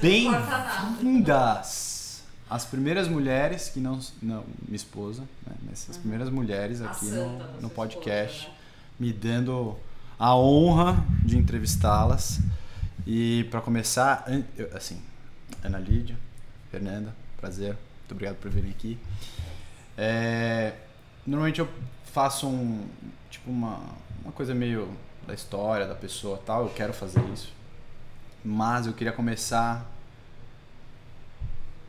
Bem-vindas! As primeiras mulheres que não. Não, minha esposa, né? Mas as Uhum. primeiras mulheres aqui no, no podcast, esposa, né? me dando a honra de entrevistá-las. E para começar, assim, Ana Lídia, Fernanda, prazer, muito obrigado por virem aqui. É, normalmente eu faço um tipo uma, uma coisa meio da história da pessoa tal, eu quero fazer isso. Mas eu queria começar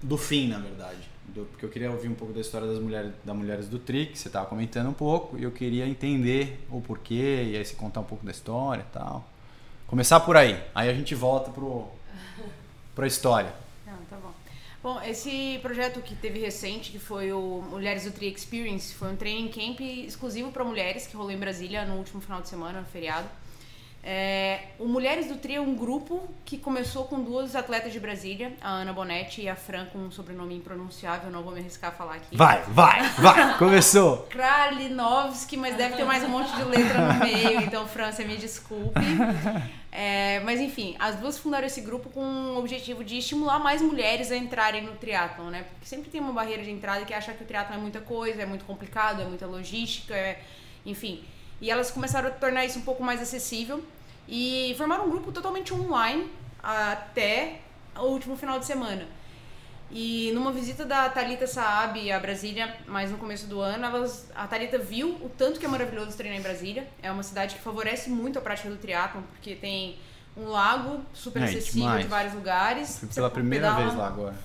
do fim, na verdade. Do- porque eu queria ouvir um pouco da história das mulheres, das mulheres do Tri, que você estava comentando um pouco, e eu queria entender o porquê, e aí você contar um pouco da história e tal. Começar por aí. Aí a gente volta pro, pra história. Não, tá bom. Bom, esse projeto que teve recente, que foi o Mulheres do Tri Experience, foi um training camp exclusivo para mulheres que rolou em Brasília no último final de semana, no feriado. É, o Mulheres do Tri é um grupo que começou com duas atletas de Brasília, a Ana Bonetti e a Fran, com um sobrenome impronunciável, não vou me arriscar a falar aqui. Vai, vai, vai! Começou! Kralinovski, mas deve ter mais um monte de letra no meio, então França, me desculpe. É, mas enfim, as duas fundaram esse grupo com o objetivo de estimular mais mulheres a entrarem no triatlon, né? Porque sempre tem uma barreira de entrada que acha que o triatlon é muita coisa, é muito complicado, é muita logística, é... enfim. E elas começaram a tornar isso um pouco mais acessível e formaram um grupo totalmente online até o último final de semana. E numa visita da Thalita Saab a Brasília, mais no começo do ano, elas, a Thalita viu o tanto que é maravilhoso treinar em Brasília. É uma cidade que favorece muito a prática do triatlon, porque tem um lago super É, acessível demais. de vários lugares. Fui pela primeira pedala- vez lá agora.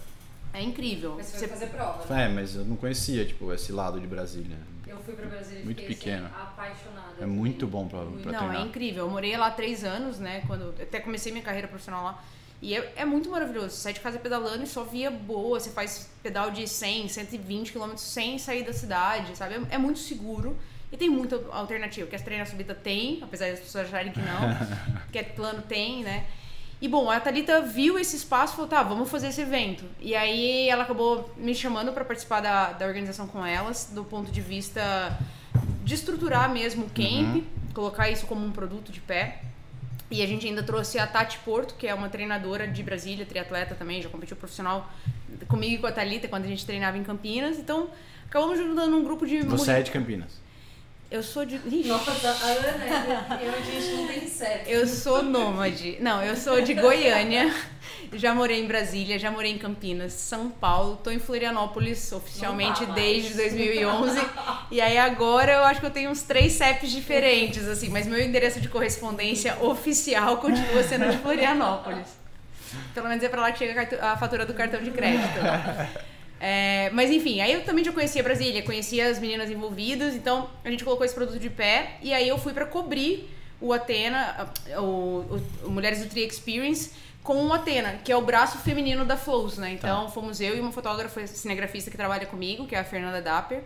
É incrível. Mas você fazer prova. né? É, mas eu não conhecia, tipo, esse lado de Brasília. Eu fui pra Brasília Muito assim, apaixonada. É muito bom pra, Muito. pra Não, treinar. é incrível. Eu morei lá três anos, né? Quando até comecei minha carreira profissional lá. E é, é muito maravilhoso. Você sai de casa pedalando e só via boa. Você faz pedal de 100, 120 km sem sair da cidade, sabe? É, é muito seguro. E tem muita alternativa. Que as treinas subida tem, apesar das pessoas acharem que não. que é plano tem, né? E bom, a Thalita viu esse espaço e falou: tá, vamos fazer esse evento. E aí ela acabou me chamando para participar da, da organização com elas, do ponto de vista de estruturar mesmo o camp, colocar isso como um produto de pé. E a gente ainda trouxe a Tati Porto, que é uma treinadora de Brasília, triatleta também, já competiu profissional comigo e com a Thalita quando a gente treinava em Campinas. Então, acabamos juntando um grupo de Você mulher- é de Campinas. Eu sou de. Ixi. Nossa, a Ana, eu, gente não tem certo. Eu sou nômade. Não, eu sou de Goiânia. Já morei em Brasília, já morei em Campinas, São Paulo. Tô em Florianópolis oficialmente tá desde 2011. E aí agora eu acho que eu tenho uns três CEPs diferentes, assim. Mas meu endereço de correspondência oficial continua sendo de Florianópolis. Pelo menos é pra lá que chega a fatura do cartão de crédito. É, mas enfim, aí eu também já conhecia Brasília, conhecia as meninas envolvidas, então a gente colocou esse produto de pé e aí eu fui pra cobrir o Atena, o, o- Mulheres do Tri Experience com o Atena, que é o braço feminino da Flows, né? Então fomos eu e uma fotógrafa cinegrafista que trabalha comigo, que é a Fernanda Dapper.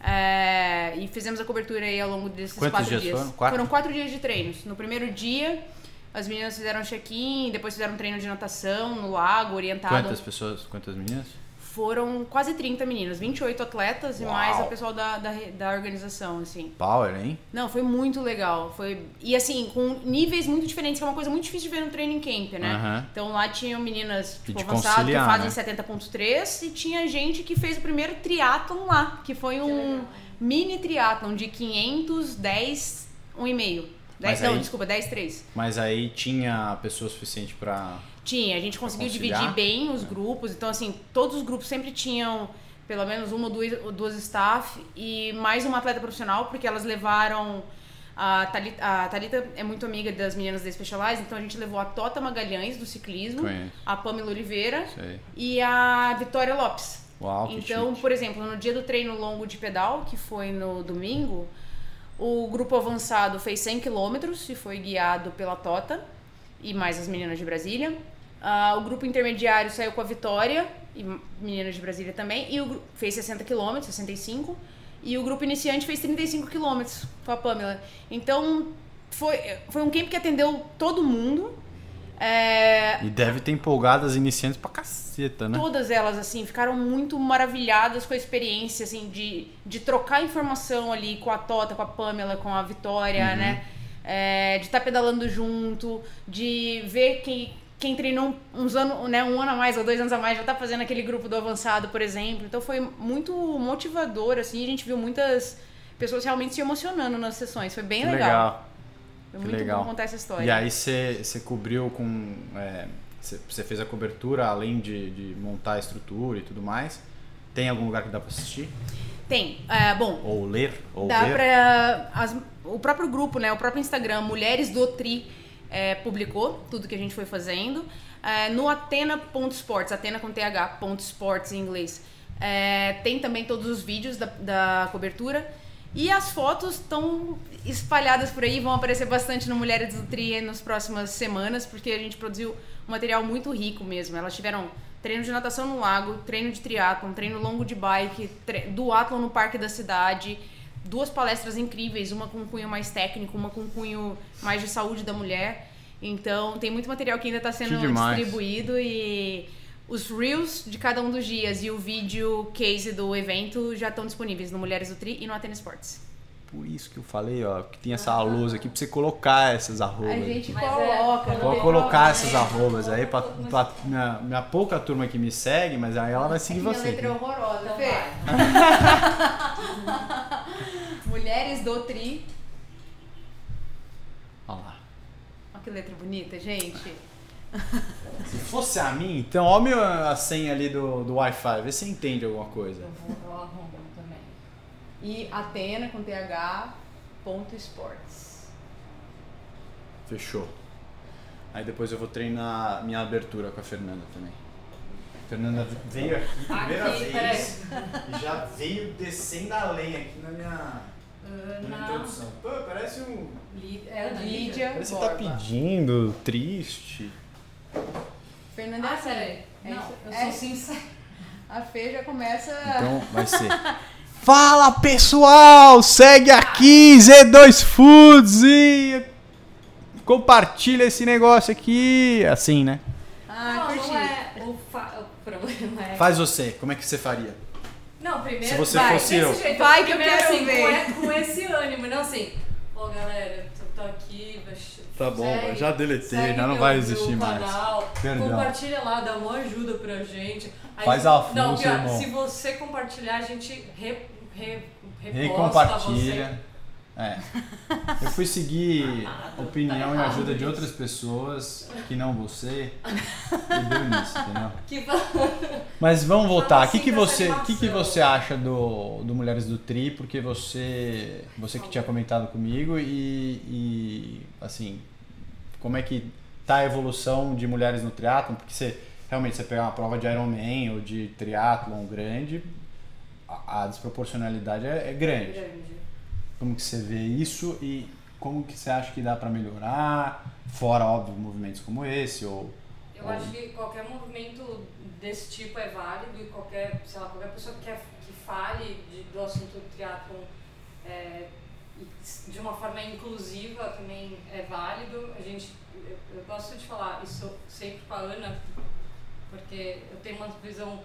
É, e fizemos a cobertura aí ao longo desses Quantos quatro dias dias. foram? Quatro? quatro dias de treinos. No primeiro dia, as meninas fizeram check-in, depois fizeram um treino de natação no lago, orientado. Quantas pessoas, quantas meninas? Foram quase 30 meninas, 28 atletas e Uau. mais a pessoal da, da, da organização, assim. Power, hein? Não, foi muito legal. Foi E assim, com níveis muito diferentes, que é uma coisa muito difícil de ver no training camp, né? Aham. Então lá tinham meninas E tipo, de avançado que fazem né? 70.3 e tinha gente que fez o primeiro triatlon lá, que foi um legal. mini triatlon de 510, 1,5. Mas 10, não, aí- desculpa, 10, 3. Mas aí tinha pessoa suficiente pra. Tinha, a gente conseguiu dividir bem os grupos. Então, assim, todos os grupos sempre tinham pelo menos uma ou duas, duas staff e mais uma atleta profissional, porque elas levaram. A Thalita, a Thalita é muito amiga das meninas da Specialized, então a gente levou a Tota Magalhães, do ciclismo, Conheço. a Pamela Oliveira Sei. e a Vitória Lopes. Uau, Então, por exemplo, no dia do treino longo de pedal, que foi no domingo, o grupo avançado fez 100 quilômetros e foi guiado pela Tota e mais as meninas de Brasília. Ah, o grupo intermediário saiu com a Vitória e meninas de Brasília também e o fez 60 quilômetros, 65. E o grupo iniciante fez 35 quilômetros com a Pamela. Então, foi, foi um camp que atendeu todo mundo. É, E deve ter empolgado as iniciantes pra caceta, né? Todas elas, assim, ficaram muito maravilhadas com a experiência, assim, de, de trocar informação ali com a Tota, com a Pamela, com a Vitória, né? É, de estar pedalando junto, de ver que quem treinou uns anos, né, um ano a mais ou dois anos a mais já tá fazendo aquele grupo do avançado, por exemplo. Então foi muito motivador, assim, a gente viu muitas pessoas realmente se emocionando nas sessões. Foi bem legal. legal. Foi que muito legal. bom contar essa história. E aí você cobriu com. é, Você você fez a cobertura além de, de montar a estrutura e tudo mais. Tem algum lugar que dá pra assistir? Tem. É, bom, Ou ler? Ou Dá as- o próprio grupo, né? O próprio Instagram, Mulheres do Tri, é, publicou tudo que a gente foi fazendo. É, no Atena.sports, Atena com TH, ponto sports em inglês. É, tem também todos os vídeos da, da cobertura. E as fotos estão espalhadas por aí, vão aparecer bastante no Mulheres do Tri nas próximas semanas, porque a gente produziu um material muito rico mesmo. Elas tiveram treino de natação no lago, treino de triatlon, treino longo de bike, duatlon no parque da cidade, duas palestras incríveis, uma com um cunho mais técnico, uma com um cunho mais de saúde da mulher. Então, tem muito material que ainda está sendo distribuído e os reels de cada um dos dias e o vídeo case do evento já estão disponíveis no Mulheres do Tri e no Atena Sports. Por isso que eu falei, ó, que tem essa lousa aqui pra você colocar essas arrobas. A gente Mas é- coloca, Vou colocar problema. essas arrobas aí pra, pra minha, minha pouca turma que me segue, mas aí ela vai seguir Minha você. letra é horrorosa, Então Fê. Mulheres do Tri. Olha lá. Olha que letra bonita, gente. Se fosse a mim, então, ó meu, a senha ali do, do Wi-Fi, vê se você entende alguma coisa. Eu vou eu arrumo também. E Atena com TH, ponto esportes. Fechou. Aí depois eu vou treinar minha abertura com a Fernanda também. A Fernanda veio aqui primeira Aqui, vez e já veio descendo a lenha aqui na minha, na introdução. Pô, parece um. Li- É Lídia. Parece que você tá pedindo, triste. Fernanda é Ah, assim. peraí. É Não, isso- eu é sou sincera. A Fê já começa. Então vai ser. Fala pessoal, segue aqui Z2 Foods e compartilha esse negócio aqui, assim, né? Ah, não, curti. não é. O, fa- o problema é. Faz você, como é que você faria? Não, primeiro. Se você vai, fosse desse eu. Jeito, Vai que eu quero assim, ver. Com, e- com esse ânimo, não assim. Ó, galera, tu tá aqui, vai ch- Tá bom, segue- já deletei, já não vai existir mais. Canal, Perdão. Compartilha lá, dá uma ajuda pra gente. Aí, Faz a Não, força, pior, irmão. se você compartilhar, a gente re, re, reposta Recompartilha. É. Eu fui seguir opinião e ajuda de outras pessoas que não você e deu nisso, entendeu? Que Mas vamos voltar. O que, que, você, que, que você acha do, do Mulheres do Tri? Porque você, você que tinha comentado comigo e, e, assim, como é que tá a evolução de mulheres no triatlon? Porque você realmente você pegar uma prova de Ironman ou de triatlon grande, a, a desproporcionalidade é, é grande. Grande. Como que você vê isso e como que você acha que dá para melhorar? Fora, óbvio, movimentos como esse ou Eu acho que qualquer movimento desse tipo é válido e qualquer, sei lá, qualquer pessoa que, que fale de, do assunto do triatlon é, de uma forma inclusiva também é válido. A gente, eu, eu gosto de falar isso sempre com a Ana, porque eu tenho uma visão,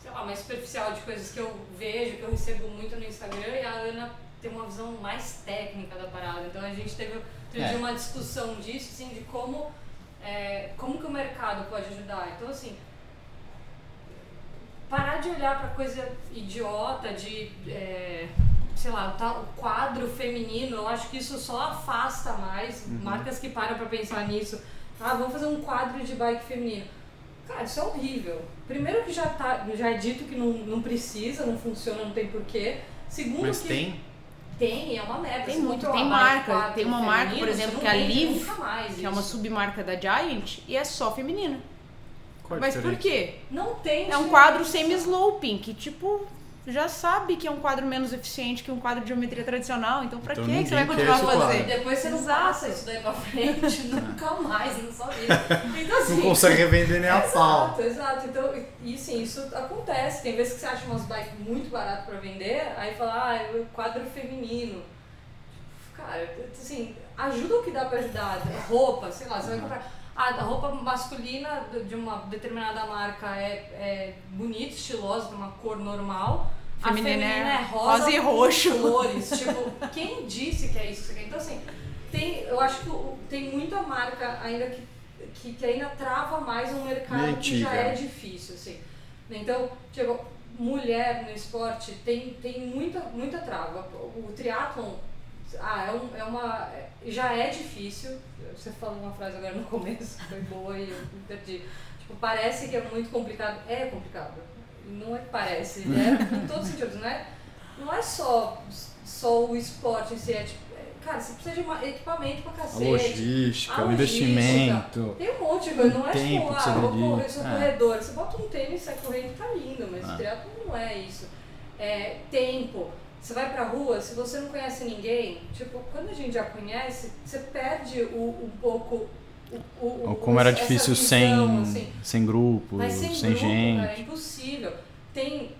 sei lá, mais superficial de coisas que eu vejo, que eu recebo muito no Instagram e a Ana tem uma visão mais técnica da parada. Então a gente teve outro É. uma discussão disso, assim, de como é, como que o mercado pode ajudar. Então, assim, parar de olhar para coisa idiota de, é, sei lá, o tal- o quadro feminino, eu acho que isso só afasta mais marcas que param para pensar nisso. Ah, vamos fazer um quadro de bike feminino. Cara, isso é horrível. Primeiro que já, tá, já é dito que não, não precisa, não funciona, não tem porquê. Segundo Mas que tem? Tem, é uma merda. Tem muito, tem marca. quadro Tem uma marca, por exemplo, que é a Liv, nunca mais que é uma submarca da Giant, e é só feminina. Qual a Mas por diferença? quê? Não tem É um quadro semi-sloping, que tipo, já sabe que é um quadro menos eficiente que um quadro de geometria tradicional, então pra Então que você vai continuar a fazer? quadro. Depois você não passa isso daí pra frente, nunca mais sua vida. Então, assim, Não consegue revender nem a pau. Exato, exato. Então, e sim, isso acontece. Tem vezes que você acha umas bikes muito baratas pra vender, aí fala, ah, é o quadro feminino. Cara, assim, ajuda o que dá pra ajudar. Roupa, sei lá, você vai comprar. Ah, a roupa masculina de uma determinada marca é, é bonita, estilosa, de uma cor normal. Feminina a feminina é é rosa, rosa e roxo. flores. tipo, quem disse que é isso que você quer? Então, assim, tem, eu acho que tem muita marca ainda que que, que ainda trava mais um mercado que já é difícil, assim. Então, tipo, mulher no esporte tem, tem muita, muita trava. O triatlon ah, é, um, é uma. Já é difícil. Você falou uma frase agora no começo, foi boa e eu me perdi. Tipo, parece que é muito complicado. É complicado. Não é que parece, né? Em todos os sentidos, não é? Não é só, só o esporte em si, é tipo Cara, você precisa de uma, equipamento pra cacete. A logística, o investimento. Tem um monte de coisa. Não é tipo, ah, vou correr, sou é. corredor. Você bota um tênis, sai correndo, tá lindo. Mas é. triatlo não é isso. É tempo. Você vai pra rua, se você não conhece ninguém, tipo, quando a gente já conhece, você perde o, um pouco o, o, como era difícil visão, sem, assim. sem grupo, Mas sem, sem grupo, gente. É impossível. Tem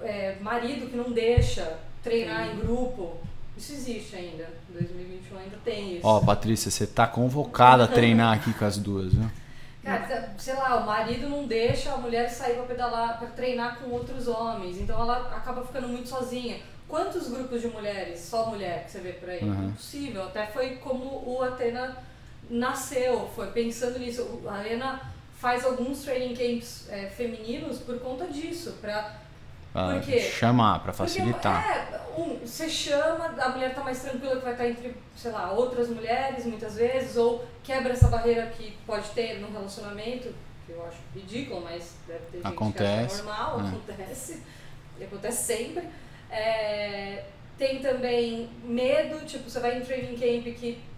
é, marido que não deixa treinar Sim. em grupo. Isso existe ainda. 2021 ainda tem isso. Ó, Patrícia, você tá convocada a treinar aqui com as duas, viu? Cara, sei lá, o marido não deixa a mulher sair pra pedalar, pra treinar com outros homens. Então ela acaba ficando muito sozinha. Quantos grupos de mulheres, só mulher, que você vê por aí? Uhum. Impossível. Até foi como o Atena nasceu, foi pensando nisso. A Arena faz alguns training camps é, femininos por conta disso, pra ah, chamar para facilitar. Porque, é, um, você chama, a mulher tá mais tranquila que vai estar entre, sei lá, outras mulheres muitas vezes, ou quebra essa barreira que pode ter num relacionamento, que eu acho ridículo, mas deve ter gente acontece, que acha normal, é. acontece, e acontece sempre. É, tem também medo, tipo, você vai em training camp que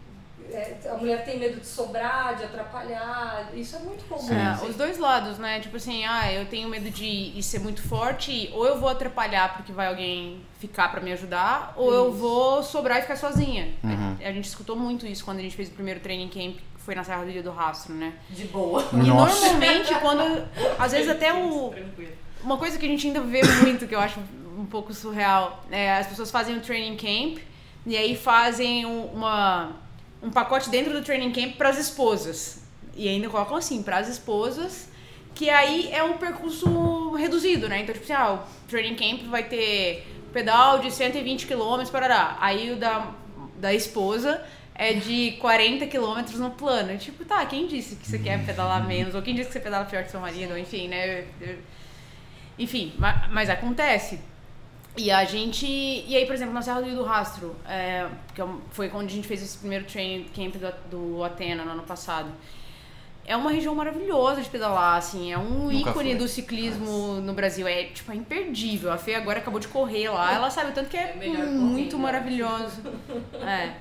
é, a mulher tem medo de sobrar, de atrapalhar. Isso é muito comum. É. Os dois lados, né? Tipo assim, ah, eu tenho medo de, de ser muito forte, ou eu vou atrapalhar porque vai alguém ficar para me ajudar, ou isso. eu vou sobrar e ficar sozinha. Uhum. A, a, gente escutou muito isso quando a gente fez o primeiro training camp, que foi na Serra do Rio do Rastro, né? De boa. E Nossa. normalmente, quando. Às vezes até o. Uma coisa que a gente ainda vê muito, que eu acho um pouco surreal, é as pessoas fazem o training camp e aí fazem uma um pacote dentro do training camp para as esposas. E ainda colocam assim, para as esposas, que aí é um percurso reduzido, né? Então, tipo assim, ah, o training camp vai ter pedal de 120 km para Aí o da, da esposa é de 40 km no plano. Tipo, tá, quem disse que você quer pedalar menos? Ou quem disse que você pedala pior que seu marido? Enfim, né? Enfim, mas, mas acontece. E a gente. E aí, por exemplo, na Serra do Rio do Rastro, é, que é foi quando a gente fez esse primeiro training camp do, do Atena no ano passado. É uma região maravilhosa de pedalar, assim, é um Nunca ícone foi. do ciclismo no Brasil. É, tipo, é imperdível. A Fê agora acabou de correr lá, ela sabe o tanto que é, é muito maravilhoso. É.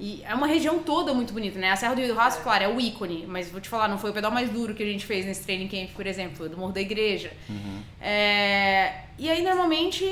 E é uma região toda muito bonita, né? A Serra do Rio do Rastro, claro, é o ícone, mas vou te falar, não foi o pedal mais duro que a gente fez nesse training camp, por exemplo, do Morro da Igreja. Uhum. É... E aí, normalmente,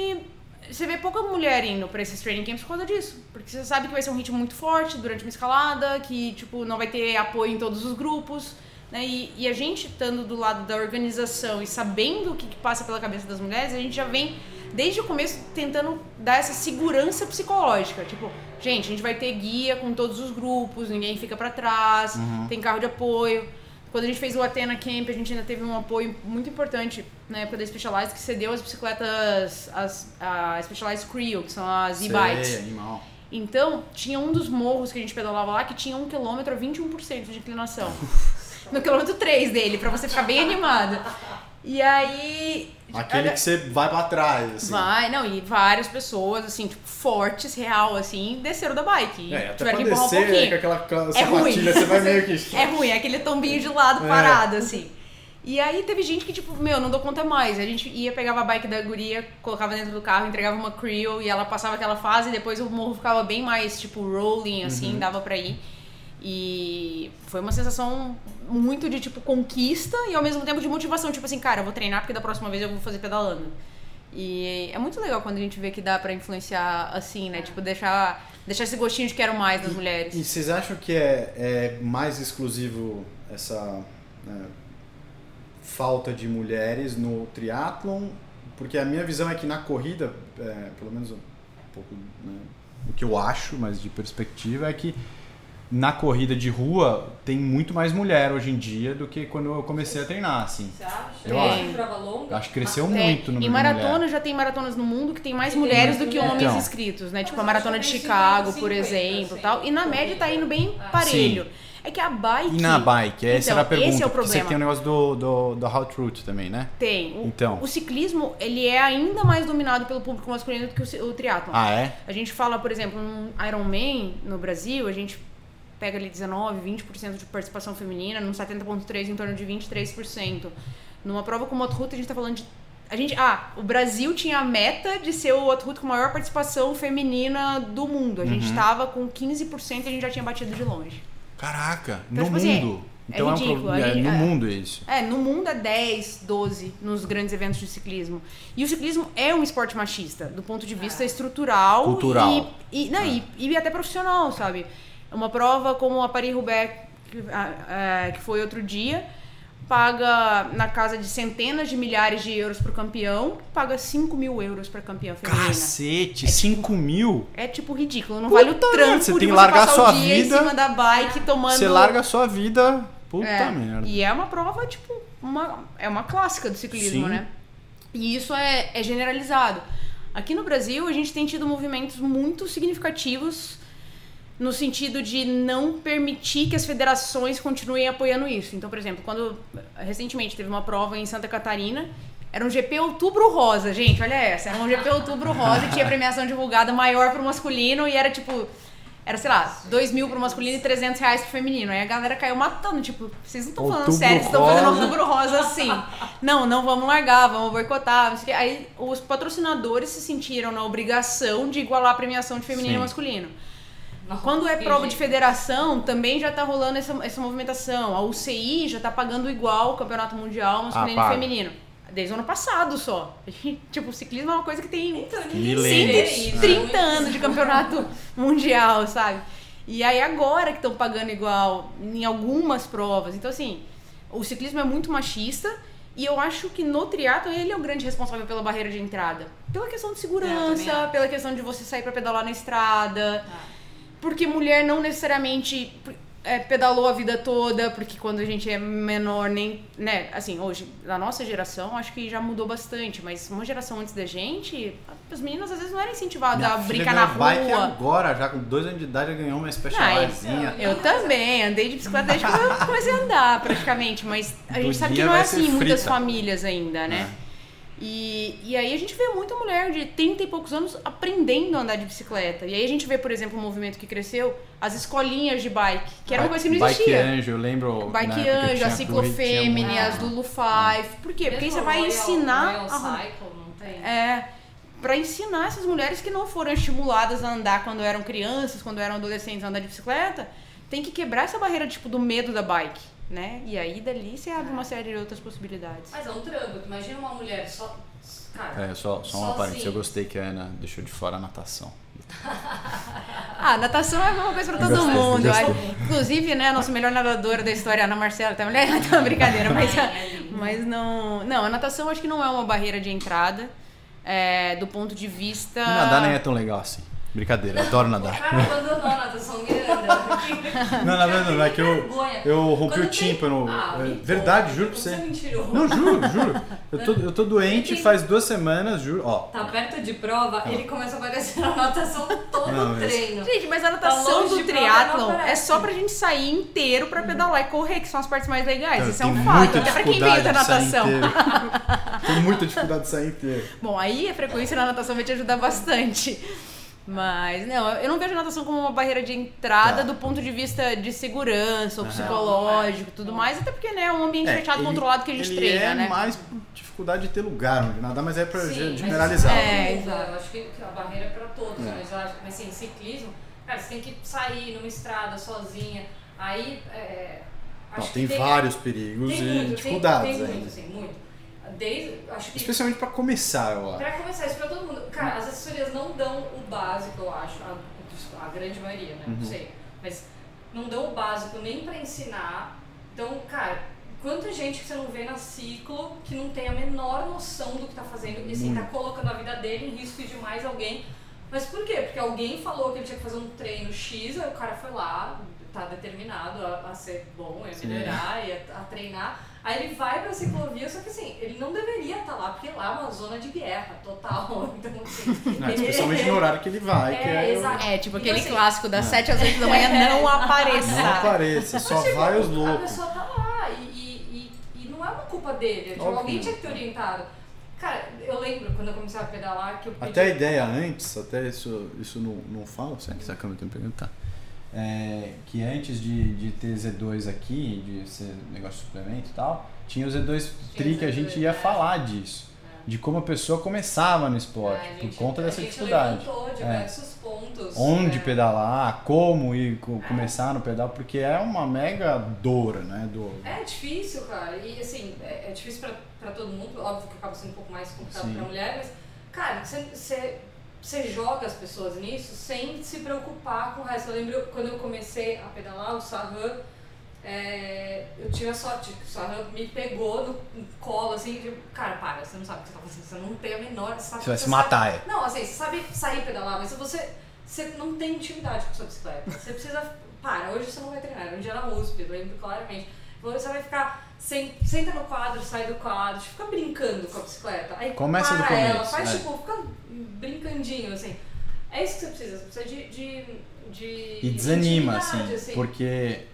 você vê pouca mulher indo para esses training camps por causa disso. Porque você sabe que vai ser um ritmo muito forte durante uma escalada, que tipo, não vai ter apoio em todos os grupos. Né? E, e a gente estando do lado da organização e sabendo o que, que passa pela cabeça das mulheres, a gente já vem desde o começo tentando dar essa segurança psicológica. Tipo, gente, a gente vai ter guia com todos os grupos, ninguém fica para trás, uhum. tem carro de apoio. Quando a gente fez o Athena Camp, a gente ainda teve um apoio muito importante na época da Specialized, que cedeu as bicicletas, as, a Specialized Creo, que são as e-bikes. animal. Então, tinha um dos morros que a gente pedalava lá que tinha 1 km a 21% de inclinação. no quilômetro 3 dele, para você ficar bem animado. E aí. Aquele que você vai pra trás, assim. Vai, não, e várias pessoas, assim, tipo, fortes, real, assim, desceram da bike. É, até tiveram que empurrar descer, um pouquinho. É, aquela é ruim. você vai meio que. é ruim, é aquele tombinho de lado é. parado, assim. E aí teve gente que, tipo, meu, não dou conta mais. A gente ia, pegava a bike da guria, colocava dentro do carro, entregava uma Creo e ela passava aquela fase e depois o morro ficava bem mais, tipo, rolling, assim, uhum. dava pra ir. E foi uma sensação muito de, tipo, conquista e ao mesmo tempo de motivação. Tipo assim, cara, eu vou treinar porque da próxima vez eu vou fazer pedalando. E é muito legal quando a gente vê que dá para influenciar assim, né? Tipo, deixar, deixar esse gostinho de quero mais nas mulheres. E vocês acham que é, é mais exclusivo essa né, falta de mulheres no triatlon? Porque a minha visão é que na corrida, é, pelo menos um pouco né, o que eu acho, mas de perspectiva, é que na corrida de rua tem muito mais mulher hoje em dia do que quando eu comecei a treinar, assim. Você acha? Eu acho. prova longa? Acho que cresceu Tem. muito no de maratona mulher. já tem maratonas no mundo que tem mais tem mulheres mais do que mulher. homens Então. inscritos, né? Tipo Mas a maratona de Chicago, 50, por exemplo, tal. E na média tá indo bem Ah. parelho. É que a bike E na bike, essa Então, era a pergunta. esse é o porque Você problema. tem o negócio do, do, do Hot Route também, né? tem. O, Então. o ciclismo, ele é ainda mais dominado pelo público masculino do que o, o triatlon. Ah, é? A gente fala, por exemplo, um Ironman no Brasil, a gente pega ali 19, 20% de participação feminina, num 70.3 em torno de 23%. Numa prova como o Hot Route, a gente tá falando de a gente, ah, o Brasil tinha a meta de ser o Route com maior participação feminina do mundo. A Uhum. gente tava com 15% e a gente já tinha batido de longe. Caraca, Então, no tipo assim, mundo. é Então é, um ridículo, problema. a É, gente- no é. mundo isso. É, no mundo é 10, 12 nos grandes eventos de ciclismo. E o ciclismo é um esporte machista, do ponto de vista estrutural Cultural. E, e, não, e, e até profissional, sabe? Uma prova como a Paris-Roubaix, que, a- que foi outro dia, paga na casa de centenas de milhares de euros pro campeão, paga 5 mil euros pra campeã feminina. Cacete, 5 mil? É tipo ridículo, não Puta vale o trampo você tem que você largar passar sua o dia vida, em cima da bike tomando... Você larga a sua vida. Puta É, merda. E é uma prova, tipo, uma, é uma clássica do ciclismo, Sim. né? E isso é, é generalizado. Aqui no Brasil, a gente tem tido movimentos muito significativos no sentido de não permitir que as federações continuem apoiando isso. Então, por exemplo, quando recentemente teve uma prova em Santa Catarina, era um GP Outubro Rosa, gente, olha essa, era um GP Outubro Rosa e tinha premiação divulgada maior pro masculino e era tipo era, sei lá, 2 mil pro masculino e 300 reais pro feminino. Aí a galera caiu matando, tipo, vocês não estão falando sério, vocês estão fazendo outubro rosa assim. Não, não vamos largar, vamos boicotar. Aí os patrocinadores se sentiram na obrigação de igualar a premiação de feminino Sim. e masculino. Nossa, Quando é prova de ridículo. federação, também já tá rolando essa, essa movimentação. A UCI já tá pagando igual o campeonato mundial masculino Ah, e feminino. Desde o ano passado só. tipo, o ciclismo é uma coisa que tem Então, Milênios. 130 anos de campeonato mundial, sabe? E aí agora que estão pagando igual em algumas provas. Então, assim, o ciclismo é muito machista e eu acho que no triatlo ele é o grande responsável pela barreira de entrada. Pela questão de É, segurança, pela questão de você sair pra pedalar na estrada. Ah. Porque mulher não necessariamente é, pedalou a vida toda, porque quando a gente é menor, nem. né, assim, hoje, na nossa geração, acho que já mudou bastante, mas uma geração antes da gente, as meninas às vezes não eram incentivadas Minha a brincar na bike rua. agora, já com dois anos de idade, já ganhou uma specializzinha. Eu também, andei de bicicleta desde que eu comecei a andar, praticamente, mas a gente sabe que não é assim em muitas famílias ainda, né? É. E, e aí a gente vê muita mulher de 30 e poucos anos aprendendo a andar de bicicleta. E aí a gente vê, por exemplo, um movimento que cresceu, as escolinhas de bike, que era uma coisa que não Bike existia. Anjo, eu lembro. Bike Anjo, a tinha as. Lulu Five. Por quê? Porque aí você vai ensinar Royal a. Cycle, não tem? É, pra ensinar essas mulheres que não foram estimuladas a andar quando eram crianças, quando eram adolescentes a andar de bicicleta, tem que quebrar essa barreira tipo do medo da bike, né? E aí dali você abre uma série de outras possibilidades. Mas é um trampo. Imagina uma mulher só. Cara, É, só, só uma parênteses. Eu gostei que a Ana deixou de fora a natação. Ah, natação é uma coisa pra todo Gostei, mundo. gostei. Inclusive, né, a nossa melhor nadadora da história, a Ana Marcela, tá mulher, tá uma brincadeira, mas, mas não, não, a natação acho que não é uma barreira de entrada. é, do ponto de vista. Nadar nem é tão legal assim. Brincadeira, adoro o nadar. cara abandonou a natação Miranda. Não, na verdade, não, é que eu, eu rompi Quando o tem- tímpano. Ah, É verdade, juro pra Você é você. mentiroso. Não, juro, juro. Eu tô, eu tô doente Tem- faz duas semanas, juro. Ó, Tá perto de prova, ele começa a aparecer na natação todo Não, o mas- treino. Gente, mas a Tá natação longe do triatlon é só pra gente sair inteiro pra pedalar e correr, que são as partes mais legais. Isso é um fato. Até pra quem sair natação. Tenho muita dificuldade de sair inteiro. Bom, aí a frequência na natação vai te ajudar bastante. Mas, não, eu não vejo a natação como uma barreira de entrada Tá. do ponto de vista de segurança, ou psicológico tudo mais, até porque, né, é um ambiente fechado, ele- controlado que a gente ele treina, é né? mais por dificuldade de ter lugar onde nadar, mas é pra Sim, ge- mas generalizar. É, muda. exato. Eu acho que que a barreira é pra todos, É. mas eu acho mas assim, ciclismo, cara, você tem que sair numa estrada sozinha. Aí. É, acho Não, que tem vários perigos tem e muito, tem- dificuldades tem, ainda. muito, assim, muito. Desde, acho que Especialmente pra começar, eu acho. Pra começar, isso pra todo mundo. Cara, as assessorias não dão o básico, eu acho. A, a grande maioria, né? Uhum. Não sei. Mas não dão o básico nem pra ensinar. Então, cara, quanta gente que você não vê na ciclo que não tem a menor noção do que tá fazendo e assim, tá colocando a vida dele em risco de mais alguém. Mas por quê? Porque alguém falou que ele tinha que fazer um treino X, aí o cara foi lá, tá determinado a, a ser bom, a Sim. melhorar e a, a treinar. Aí ele vai pra ciclovia, só que assim, ele não deveria estar lá, porque lá é uma zona de guerra total. Então, assim. Não, ele- especialmente no horário que ele vai, que É, é. o- exato. É, tipo Então, aquele assim, clássico das 7 às 8 da manhã, não apareça. Não apareça, só tipo, vai os A loucos. pessoa tá lá e, e, e, e não é uma culpa dele. Tipo, alguém que tinha que ter orientado. Cara, eu lembro quando eu comecei a pedalar que eu pedi... Até a ideia antes, até isso, isso não, não fala, será que essa câmera tem que perguntar? É, que antes de, de ter Z2 aqui, de ser negócio de suplemento e tal, tinha o Z2 Tri que a gente Z2, ia é. falar disso. De como a pessoa começava no esporte, É, por conta dessa dificuldade. diversos pontos. Onde é, pedalar, como ir co- começar no pedal, porque é uma mega dor, né? Do, É difícil, cara. E assim, é, é difícil pra, pra todo mundo. Óbvio que acaba sendo um pouco mais complicado pra mulher, mas, cara, você você joga as pessoas nisso sem se preocupar com o resto. Eu lembro quando eu comecei a pedalar, o Sarran, é, eu tive a sorte que o Sarran me pegou no, no colo, assim, tipo, cara, para, você não sabe o que você tá fazendo, você não tem a menor... Você, sabe- Você vai se sabe- matar, é. Não, assim, você sabe sair pedalar, mas você, você não tem intimidade com a sua bicicleta. Você precisa. Para, hoje você não vai treinar. Um dia na USP, eu lembro claramente. Você vai ficar. Senta no quadro, sai do quadro, fica brincando com a bicicleta. Aí Começa do para ela, começo, faz é. tipo, fica brincandinho, assim. É isso que você precisa, você precisa de. de, de E desanima, assim, intimidade, porque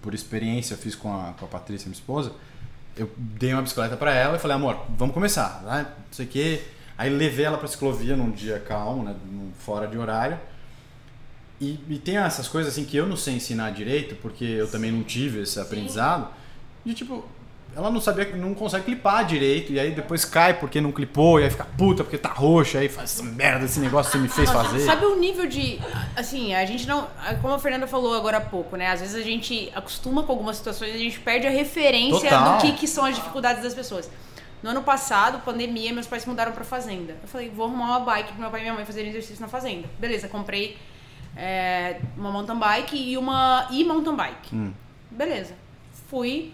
por experiência eu fiz com a, com a Patrícia, minha esposa, eu dei uma bicicleta pra ela e falei, amor, vamos começar, né? não sei o quê. Aí levei ela pra ciclovia num dia calmo, né? fora de horário. E, e tem essas coisas assim que eu não sei ensinar direito, porque eu também não tive esse aprendizado, de tipo, ela não sabia, não consegue clipar direito, e aí depois cai porque não clipou, e aí fica puta porque tá roxa, aí faz essa merda, esse negócio que você me fez Nossa, fazer. Sabe o nível de. Assim, a gente não. Como a Fernanda falou agora há pouco, né? Às vezes a gente acostuma com algumas situações e a gente perde a referência Total. do que, que são as dificuldades das pessoas. No ano passado, pandemia, meus pais se mudaram pra fazenda. Eu falei, vou arrumar uma bike pro meu pai e minha mãe fazerem exercício na fazenda. Beleza, comprei é, uma mountain bike e uma e-mountain bike. Hum. Beleza. Fui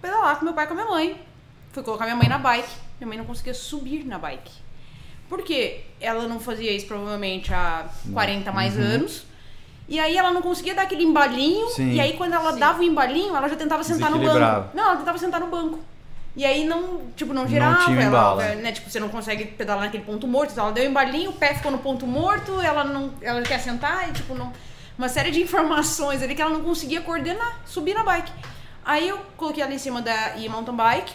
pedalar com meu pai e com a minha mãe. Fui colocar minha mãe na bike. Minha mãe não conseguia subir na bike. Por quê? Ela não fazia isso provavelmente há 40 mais anos. E aí ela não conseguia dar aquele embalinho. Sim. E aí quando ela Sim. dava o embalinho, ela já tentava sentar no banco. Não, ela tentava sentar no banco. E aí não, tipo, não girava, tinha ela, né, tipo, você não consegue pedalar naquele ponto morto, então ela deu o embalinho, o pé ficou no ponto morto, ela não, ela quer sentar e tipo não uma série de informações ali que ela não conseguia coordenar, subir na bike. Aí eu coloquei ela em cima da e-mountain bike,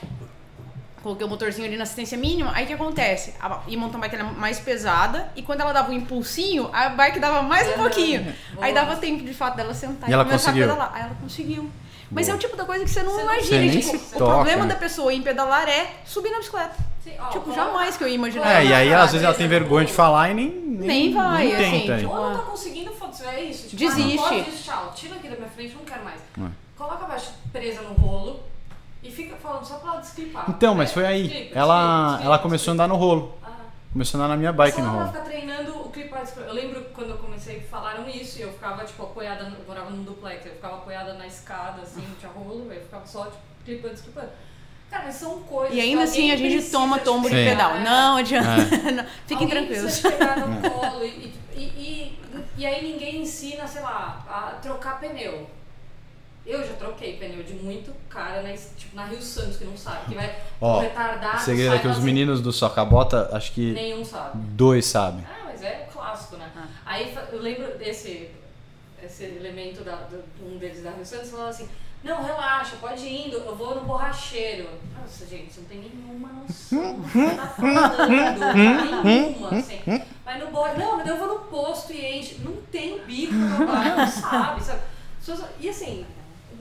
coloquei o motorzinho ali na assistência mínima, aí o que acontece? A e-mountain bike ela é mais pesada e quando ela dava um impulsinho, a bike dava mais um pouquinho. Aí Boa. dava tempo de fato dela sentar E ela começar conseguiu? a pedalar. Aí ela conseguiu. Mas Boa. é o tipo da coisa que você não Você não- imagina. Você tipo, o toca, problema da pessoa em pedalar é subir na bicicleta. Sim, ó, tipo, jamais que eu ia imaginar. É, e aí às vezes ela tem vergonha de falar e nem, nem, Nem vai, nem assim, tenta. tipo, Ou não tá conseguindo, foda-se, é isso. Tipo, Desiste. Ah, não pode, tchau. Tira aqui da minha frente, não quero mais. É. Coloca abaixo presa no rolo e fica falando só pra ela desclipar. Então, mas É, foi aí. desclipa, Ela, desclipa, desclipa, ela começou a andar no rolo. Ah. Começou a andar na minha bike Só no ela rolo. ficar treinando o clipar. Eu lembro quando eu comecei, falaram isso e eu ficava, tipo, apoiada, no- eu morava num duplex, eu ficava apoiada na escada, assim, tinha rolo, eu ficava só, tipo, clipando, desclipando. Cara, mas são coisas E ainda que assim a gente toma tombo de pedal. pegar, Não adianta. É. Não. Fiquem Alguém tranquilos. pegar no colo e, e, e, e aí ninguém ensina, sei lá, a trocar pneu. Eu já troquei pneu de muito cara na, tipo, na Rio Santos, que não sabe, que vai Ó, retardado. O segredo sai é que os meninos do Socabota, acho que Nenhum sabe. dois sabem. Ah, mas é clássico, né? Ah. Aí eu lembro desse esse elemento da, do, um deles da Rio Santos falando assim, não, relaxa, pode ir indo, eu vou no borracheiro. Nossa, gente, você não tem nenhuma noção do que tá falando. nenhuma, assim. Vai no borracheiro, não, mas eu vou no posto e enche. Não tem bico no bar, não sabe, sabe? E assim,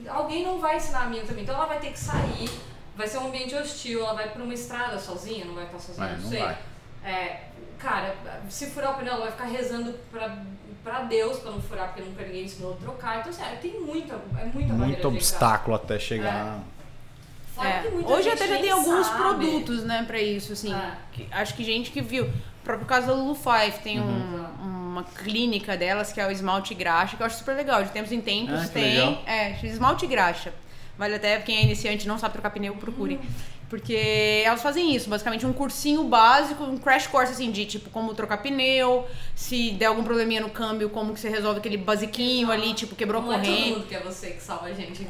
alguém não vai ensinar a minha também, então ela vai ter que sair, vai ser um ambiente hostil, ela vai pra uma estrada sozinha, não vai estar sozinha, Vai, não, não sei. vai. É, cara, se furar o pneu, ela vai ficar rezando pra, pra Deus pra não furar, porque nunca ninguém ensinou a trocar. Então, sério, tem muita, é muita Muito obstáculo até chegar. É. muita Hoje até já tem alguns sabe. produtos, né, pra isso, assim. É. que- acho que gente que viu. O próprio caso da Lulu Five tem Uhum. um- uma clínica delas que é o esmalte graxa, que eu acho super legal. De tempos em tempos Ah, tem. legal. É, esmalte graxa. Vale até quem é iniciante e não sabe trocar pneu, procure. Porque elas fazem isso, basicamente um cursinho básico, um crash course assim de tipo como trocar pneu, se der algum probleminha no câmbio, como que você resolve aquele basiquinho ali, tipo quebrou a Não é todo corrente. mundo que é você que salva a gente em.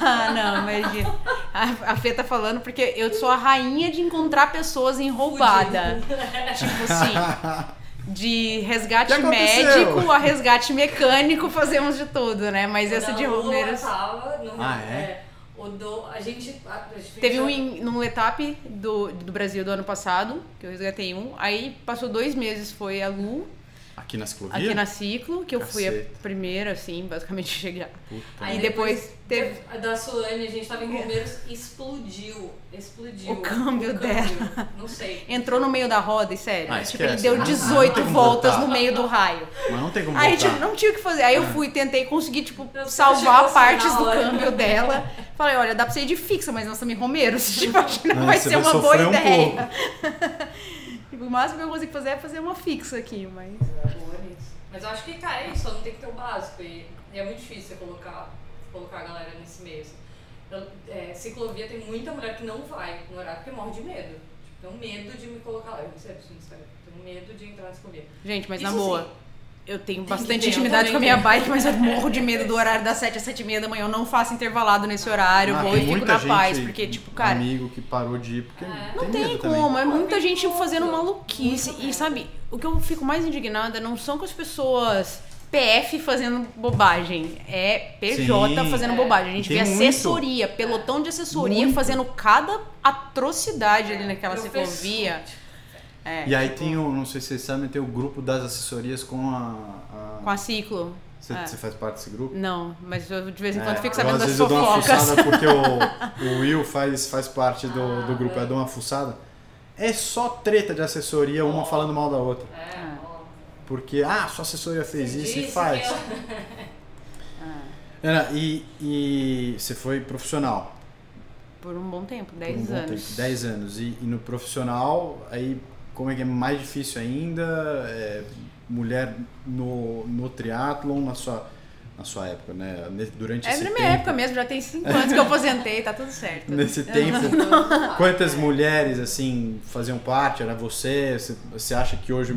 Ah, não, imagina. A, a Fê tá falando porque eu sou a rainha de encontrar pessoas em roubada. Tipo assim, de resgate médico a resgate mecânico, fazemos de tudo, né? Mas essa de Romeiros. tava no, Ah, é? o do, a gente. A, gente Teve um em, num etap do, do Brasil do ano passado, que eu resgatei um. Aí passou dois meses, foi a Lu, Aqui na ciclovia? aqui na Ciclo, que eu fui a Caceta. primeira, assim, basicamente chegar. Puta. Aí E depois teve- A da Solane, a gente tava em Romeiros, explodiu. Explodiu. O câmbio dela. Não sei. Entrou no meio da roda, e sério. Ah, tipo, ele deu Não, 18 não tem como voltas no meio do raio. Mas não tem como Aí voltar. tipo, não tinha o que fazer. Aí eu fui, tentei conseguir, tipo, você salvar assim partes do câmbio dela. Falei, olha, dá pra você ir de fixa, mas nós estamos em Romeiros. Tipo, acho que não Não, vai ser uma boa sofrer um ideia. tipo, o máximo que eu consigo fazer é fazer uma fixa aqui, mas. Mas eu acho que, cara, é isso, mundo tem que ter o básico. E, e é muito difícil você colocar, colocar a galera nesse meio. Assim. Eu- é, ciclovia tem muita mulher que não vai no horário porque morre de medo. Tipo, tenho medo de me colocar lá. Eu não sei no Instagram. Tenho medo de entrar na ciclovia. Gente, mas Isso na boa. sim. Eu tenho bastante intimidade com a minha tenho. bike, mas eu morro de medo do horário das 7 às 7 e meia da manhã. Eu não faço intervalado nesse horário, Ah, vou e fico muita na gente, paz. Porque, tipo, cara, Amigo que parou de ir porque É. Não tem, como, também. é muita gente fazendo maluquice. E sabe, o que eu fico mais indignada não são com as pessoas PF fazendo bobagem, é PJ Sim. fazendo É. bobagem. A gente Tem vê muito. assessoria, pelotão de assessoria Muito. fazendo cada atrocidade ali naquela Professor, ciclovia. É, E aí tipo, tem o, não sei se vocês sabem, tem o grupo das assessorias com a. a- Com a ciclo. Você, é. você faz parte desse grupo? Não, mas eu de vez em quando É, fico eu, sabendo às das vezes eu dou uma fofocas. fuçada porque o, o Will faz, faz parte do, Ah, do grupo, é. eu dou uma fuçada. É só treta de assessoria, uma falando mal da outra. É, ó. Porque, ah, sua assessoria fez isso e faz. eu- Ana, e, e você foi profissional? Por um bom tempo, por 10 um bom anos. tempo, 10 anos. E, e no profissional, aí como é que é mais difícil ainda? É, mulher no, no triatlon, na sua, na sua época, né? Durante É esse na tempo. minha época mesmo, já tem 5 anos que eu aposentei, tá tudo certo. Nesse tempo, quantas mulheres assim faziam parte? Era você? Você, acha que hoje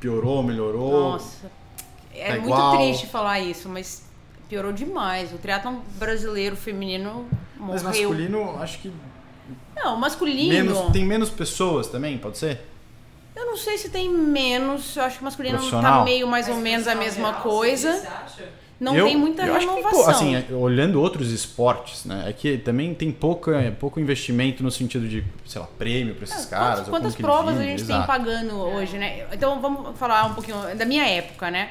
piorou, melhorou? Nossa, é Tá muito igual. triste falar isso, mas piorou demais. O triatlon brasileiro feminino Mas morreu. masculino, acho que Não, masculino. menos, tem menos pessoas também, pode ser? Eu não sei se tem menos. Eu acho que masculino tá meio mais ou menos a mesma geral, coisa. Não Eu- tem muita eu que, renovação. pô, assim, olhando outros esportes, né? É que também tem pouca, pouco investimento no sentido de, sei lá, prêmio pra esses É, caras. quantas, quantas que provas a gente exato. tem pagando hoje, né? Então vamos falar um pouquinho da minha época, né?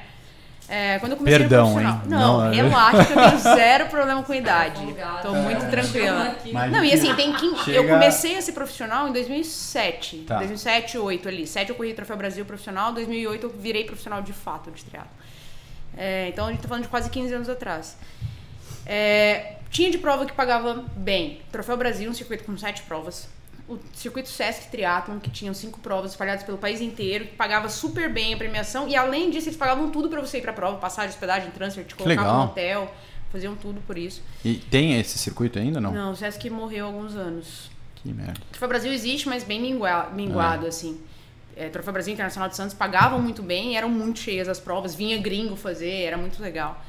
É, quando eu comecei Perdão, hein? Não, Não, é- relaxa que eu tenho zero problema com idade. Tô muito É. tranquila. Não, e assim, tem 15. Chega- Eu comecei a ser profissional em 2007. Tá. 2007, 2008 ali. 7 eu corri Troféu Brasil profissional, 2008 eu virei profissional de fato de triatlo. É, então a gente tá falando de quase 15 anos atrás. É, tinha de prova que pagava bem. Troféu Brasil, um circuito com sete provas. O circuito Sesc Triathlon, que tinham cinco provas espalhadas pelo país inteiro, que pagava super bem a premiação. E além disso, eles pagavam tudo pra você ir pra prova, passagem, hospedagem, transfer, te colocavam legal. no hotel, faziam tudo por isso. E tem esse circuito ainda não? Não, o Sesc morreu há alguns anos. Que merda. O Troféu Brasil existe, mas bem mingua- minguado, assim. É, Troféu Brasil Internacional de Santos pagavam muito bem, eram muito cheias as provas, vinha gringo fazer, era muito legal.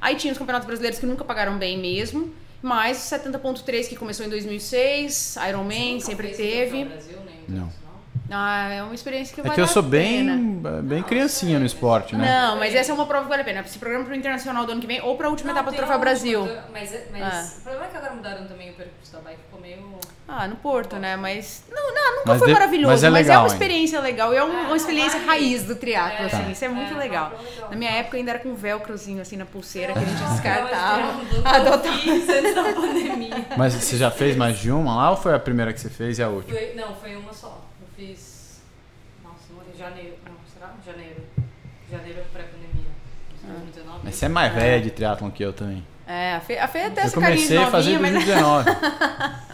Aí tinha os campeonatos brasileiros que nunca pagaram bem mesmo, mas 70.3 que começou em 2006, Ironman Nunca sempre teve. Brasil, nem Não. Ah, é uma experiência que É vale que eu sou bem, pena. bem criancinha no esporte, né? Não, mas essa é uma prova que vale a pena. Se programa pro Internacional do ano que vem ou pra última Não, etapa do Troféu última, Brasil. Mas, mas Ah. o problema é que agora mudaram também o percurso da bike, ficou meio. Ah, no Porto, né? Mas. Não, não nunca Mas foi de- maravilhoso, mas mas é é, legal uma experiência legal. E é um- É, uma experiência raiz do triatlo, É, assim. Isso é muito é, legal. uma. Na minha época ainda era com velcrozinho assim na pulseira que a gente descartava. eu Adotava. fiz antes da pandemia. Mas você já fez mais de uma lá ou foi a primeira que você fez e a última? Foi, não, foi uma só. Eu fiz. Nossa, não lembro, janeiro. Não, será? Janeiro. Janeiro pré-pandemia. 2019. Mas você é mais velha de triatlon que eu também. É, a Fê, a Fê até Eu essa carinha de comecei a fazer em novinha, mas... 2019.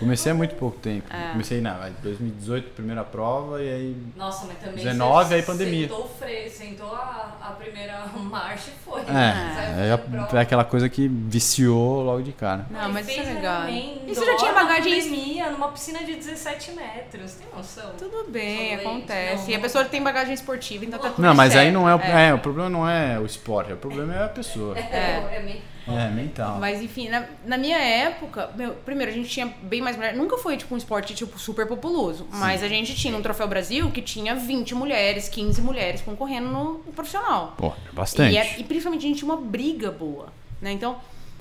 Comecei há muito pouco tempo. É. Comecei na 2018, primeira prova, e aí. Nossa, mas também 19, você aí pandemia. Sentou, o freio, sentou a, a primeira marcha e foi. É, Saiu é, prova. é aquela coisa que viciou logo de cara. Não, mas isso é legal. E você já tinha bagagem- pandemia, numa piscina de 17 metros, tem noção? Tudo bem, acontece. não, e a pessoa tem bagagem esportiva, então tá tudo Não, mas aí certo. não é o. É. o problema não é o esporte, o problema é a pessoa. É, é meio... É, mental. Mas enfim, na, na minha época, meu, primeiro, a gente tinha bem mais mulheres. Nunca foi tipo um esporte tipo super populoso. Mas a gente tinha um troféu Brasil que tinha 20 mulheres, 15 mulheres concorrendo no, no profissional. Pô, bastante. E, é- e principalmente a gente tinha uma briga boa, né? Então,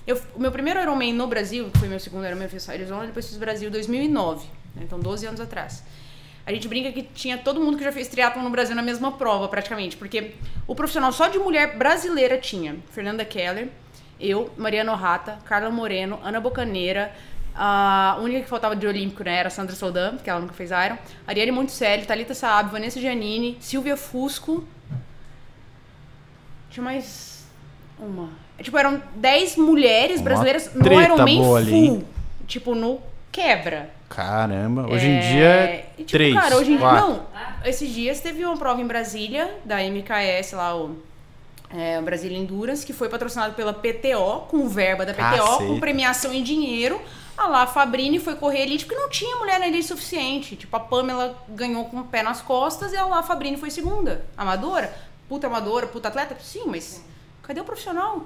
eu, o meu primeiro Ironman no Brasil, que foi meu segundo Ironman, eu fiz Arizona, depois fiz Brasil em 2009, né? então 12 anos atrás. A gente brinca que tinha todo mundo que já fez triatlon no Brasil na mesma prova, praticamente, porque o profissional só de mulher brasileira tinha Fernanda Keller, eu, Mariana Rata, Carla Moreno, Ana Bocaneira, a única que faltava de olímpico, né, era a Sandra Soldan, que ela nunca fez Iron, Ariane Monticelli, Thalita Saab, Vanessa Giannini, Silvia Fusco, tinha mais uma. É, Tipo, eram 10 mulheres Uma brasileiras no Ironman ali, full. hein? Tipo, no quebra. Caramba, hoje em É, dia é e, tipo, três. Cara, hoje em dia. Não, esses dias teve uma prova em Brasília, da MKS lá, o. É, Brasília Endurance, que foi patrocinado pela PTO, com verba da PTO, Caceta. com premiação em dinheiro. A lá Fabrini foi correr elite porque não tinha mulher na elite suficiente. Tipo, a Pamela ganhou com o pé nas costas e a lá Fabrini foi segunda. Amadora? Puta amadora, puta atleta? Sim, mas cadê o profissional?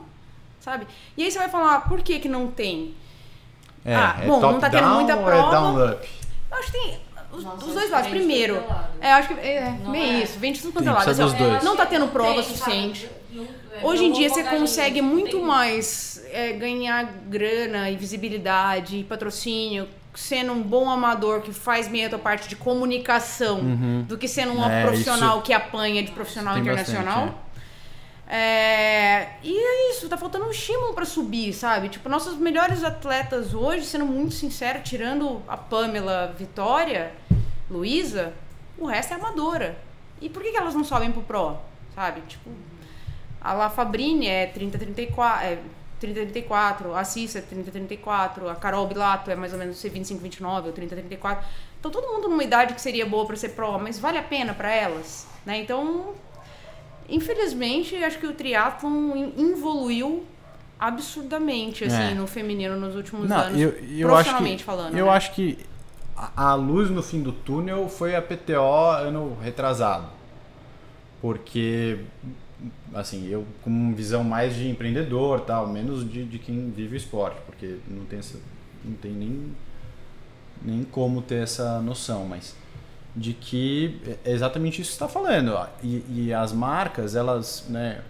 Sabe? E aí você vai falar, por que que não tem? É, Ah, é bom, não tá tendo down muita ou prova. É down up? Eu acho que tem os, Nossa, os é dois lados. Primeiro, lado. é, acho que é, Não bem é. isso, vem de tudo quanto é lado. assim. Não tá tendo prova Tem, suficiente. Não- é, Hoje em dia você consegue muito tem- mais é, ganhar grana e visibilidade e patrocínio sendo um bom amador que faz meio a tua parte de comunicação do que sendo um É, profissional isso que apanha de profissional tem internacional. bastante, É, e é isso, tá faltando um estímulo pra subir, sabe? Tipo, nossos melhores atletas hoje, sendo muito sincero, tirando a Pamela Vitória, Luísa, o resto é amadora. E por que, que elas não sobem pro Pro? Sabe? Tipo, a La Fabrini é 30-34, é 30-34, a Cissa é 30-34, a Carol Bilato é mais ou menos C25-29 ou 30-34. Então todo mundo numa idade que seria boa pra ser Pro, mas vale a pena pra elas, né? Então, infelizmente, acho que o triatlon evoluiu absurdamente, assim, É. no feminino nos últimos Não, anos, eu, eu acho que, profissionalmente falando, eu né? acho que a, a luz no fim do túnel foi a PTO ano retrasado. Porque, assim, eu com visão mais de empreendedor, tal, menos de, de quem vive o esporte, porque não tem, essa, não tem nem, nem como ter essa noção, mas de que é exatamente isso que está falando. ó. E, e as marcas, elas, né,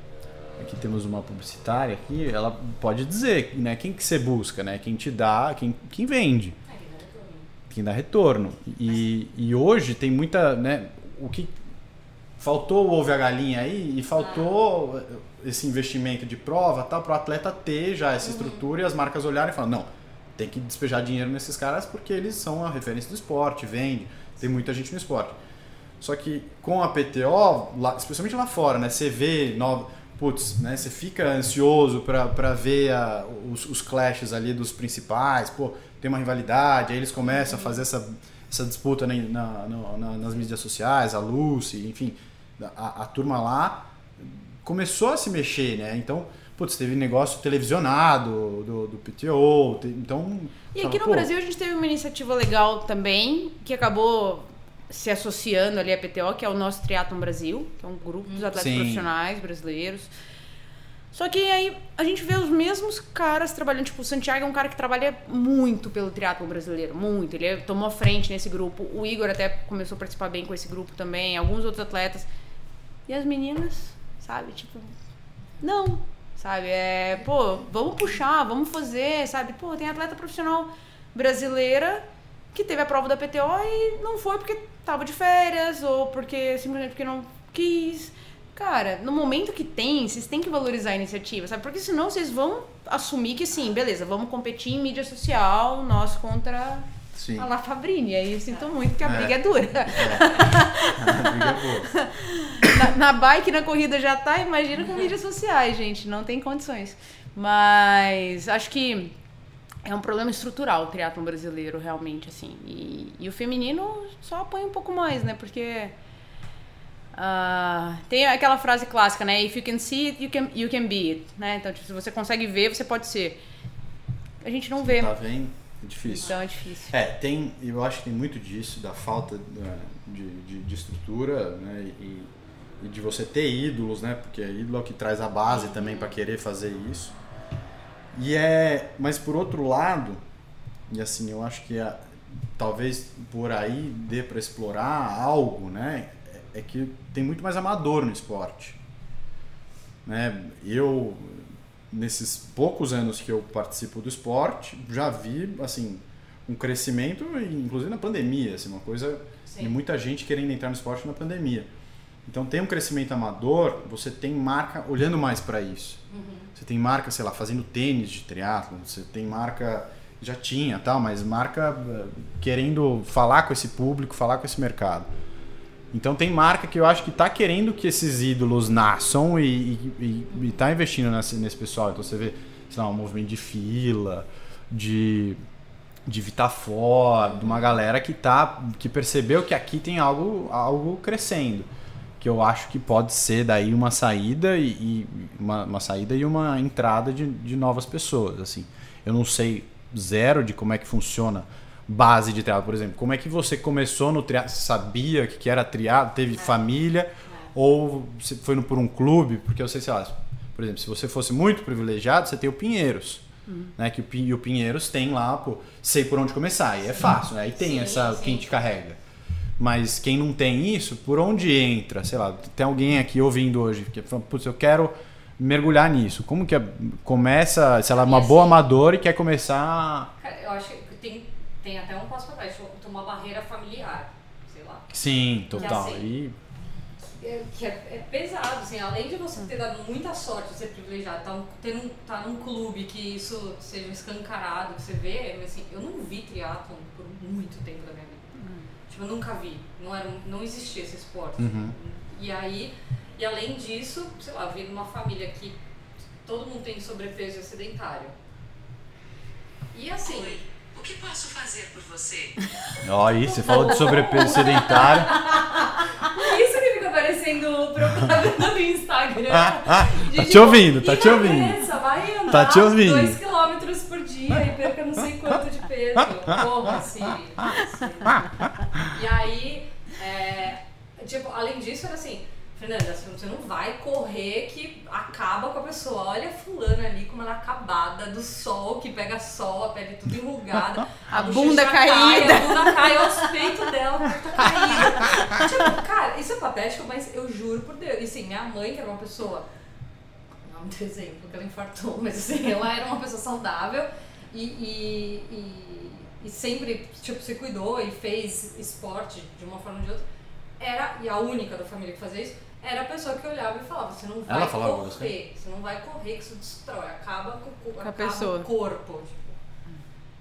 aqui temos uma publicitária aqui, ela pode dizer, né, quem que você busca, né, quem te dá, quem, quem vende, quem dá retorno. E, e hoje tem muita, né, o que faltou o ovo e a galinha aí e faltou esse investimento de prova, tal, para o atleta ter já essa estrutura e as marcas olharem e falar, não, tem que despejar dinheiro nesses caras porque eles são a referência do esporte, vende, tem muita gente no esporte. Só que com a PTO, lá- especialmente lá fora, né? Você vê nova, putz, né? Você fica ansioso pra ver a- os, os clashes ali dos principais, pô, tem uma rivalidade, aí eles começam a fazer essa, essa disputa na, na- na- nas mídias sociais, a Lucy, enfim, a, a turma lá começou a se mexer, né? Então, putz, teve negócio televisionado do, do PTO, te- então... E fala, aqui no Brasil a gente teve uma iniciativa legal também, que acabou se associando ali à PTO, que é o nosso Triathlon Brasil, que é um grupo dos atletas Sim. profissionais brasileiros. Só que aí a gente vê os mesmos caras trabalhando, tipo, o Santiago é um cara que trabalha muito pelo triatlon brasileiro, muito. Ele tomou a frente nesse grupo. O Igor até começou a participar bem com esse grupo também, alguns outros atletas. E as meninas, sabe, tipo, não, sabe? É, pô, vamos puxar, vamos fazer, sabe? Pô, tem atleta profissional brasileira que teve a prova da PTO e não foi porque tava de férias ou porque simplesmente porque não quis. Cara, no momento que tem, vocês têm que valorizar a iniciativa, sabe? Porque senão vocês vão assumir que sim, beleza, vamos competir em mídia social, nós contra Sim. a La Fabrini. Aí eu sinto muito que a É. briga é dura. A briga é boa. na, na bike, na corrida já tá, imagina com mídias sociais, gente. Não tem condições. Mas acho que é um problema estrutural o triatlon brasileiro, realmente, assim. E, e o feminino só apanha um pouco mais, né? Porque ah, tem aquela frase clássica, né? If you can see it, you can, you can be it. Né? Então, tipo, se você consegue ver, você pode ser. A gente não vê. Tá vendo? É difícil. Então é difícil. É, tem, eu acho que tem muito disso, da falta né, de, de, de estrutura, né? E, e de você ter ídolos, né? Porque ídolo é o que traz a base também para querer fazer isso. E é, mas por outro lado, e assim, eu acho que a, talvez por aí dê para explorar algo, né? É que tem muito mais amador no esporte. Né? Eu nesses poucos anos que eu participo do esporte, já vi assim um crescimento, inclusive na pandemia, assim, uma coisa Sim. de muita gente querendo entrar no esporte na pandemia. Então tem um crescimento amador, você tem marca olhando mais para isso. Uhum. Você tem marca, sei lá, fazendo tênis de triatlo, você tem marca já tinha, tal, mas marca eh, querendo falar com esse público, falar com esse mercado. Então tem marca que eu acho que está querendo que esses ídolos nasçam e, está investindo nesse, nesse pessoal. Então você vê, sei lá, um movimento de fila, de de Vitafor, de uma galera que tá que percebeu que aqui tem algo algo crescendo que eu acho que pode ser daí uma saída e, e uma, uma, saída e uma entrada de, de novas pessoas assim eu não sei zero de como é que funciona base de triatlo por exemplo como é que você começou no triatlo sabia que era triatlo teve é. família ou você foi por um clube porque eu sei sei lá por exemplo se você fosse muito privilegiado você tem o Pinheiros uhum. né que o, o Pinheiros tem lá pô, sei por onde começar e é fácil né? aí tem sim, essa sim. quem te carrega mas quem não tem isso, por onde entra? Sei lá, tem alguém aqui ouvindo hoje que fala, putz, eu quero mergulhar nisso. Como que é, começa, sei lá, uma assim, boa amadora e quer começar. Cara, eu acho que tem, até um passo para trás, uma barreira familiar, sei lá. Sim, total. Que, assim, e... é, que é, é, pesado, assim, além de você ter dado muita sorte de ser privilegiado, tá, ter um, tá num clube que isso seja escancarado, que você vê, assim, eu não vi triatlon por muito tempo da minha vida. Tipo, eu nunca vi. Não, era, não existia esse esporte. Uhum. E aí, e além disso, sei lá, vi numa família que todo mundo tem sobrepeso e é sedentário. E assim. Que posso fazer por você? Ó, aí, você falou de sobrepeso sedentário. Isso que fica aparecendo propaganda no Instagram. Ah, ah, tá te ouvindo, tá te ouvindo. Vai andar tá te ouvindo. 2 km por dia e perca não sei quanto de peso. Porra, Siri. E aí, é, tipo, além disso, era assim, Fernanda, você não vai correr que acaba com a pessoa. Olha a fulana ali como ela é acabada do sol, que pega sol, a pele tudo enrugada. A, a bunda caída. Cai, a bunda cai aos peitos dela, tá caída. tipo, cara, isso é patético, mas eu juro por Deus. E assim, minha mãe, que era uma pessoa. Não de exemplo, que ela infartou, mas assim, ela era uma pessoa saudável e, e, e, e sempre, tipo, se cuidou e fez esporte de uma forma ou de outra. Era, e a única da família que fazia isso, era a pessoa que olhava e falava, você não vai Ela falava correr, você? você não vai correr, que isso destrói, acaba com, com, a pessoa. o corpo. Tipo.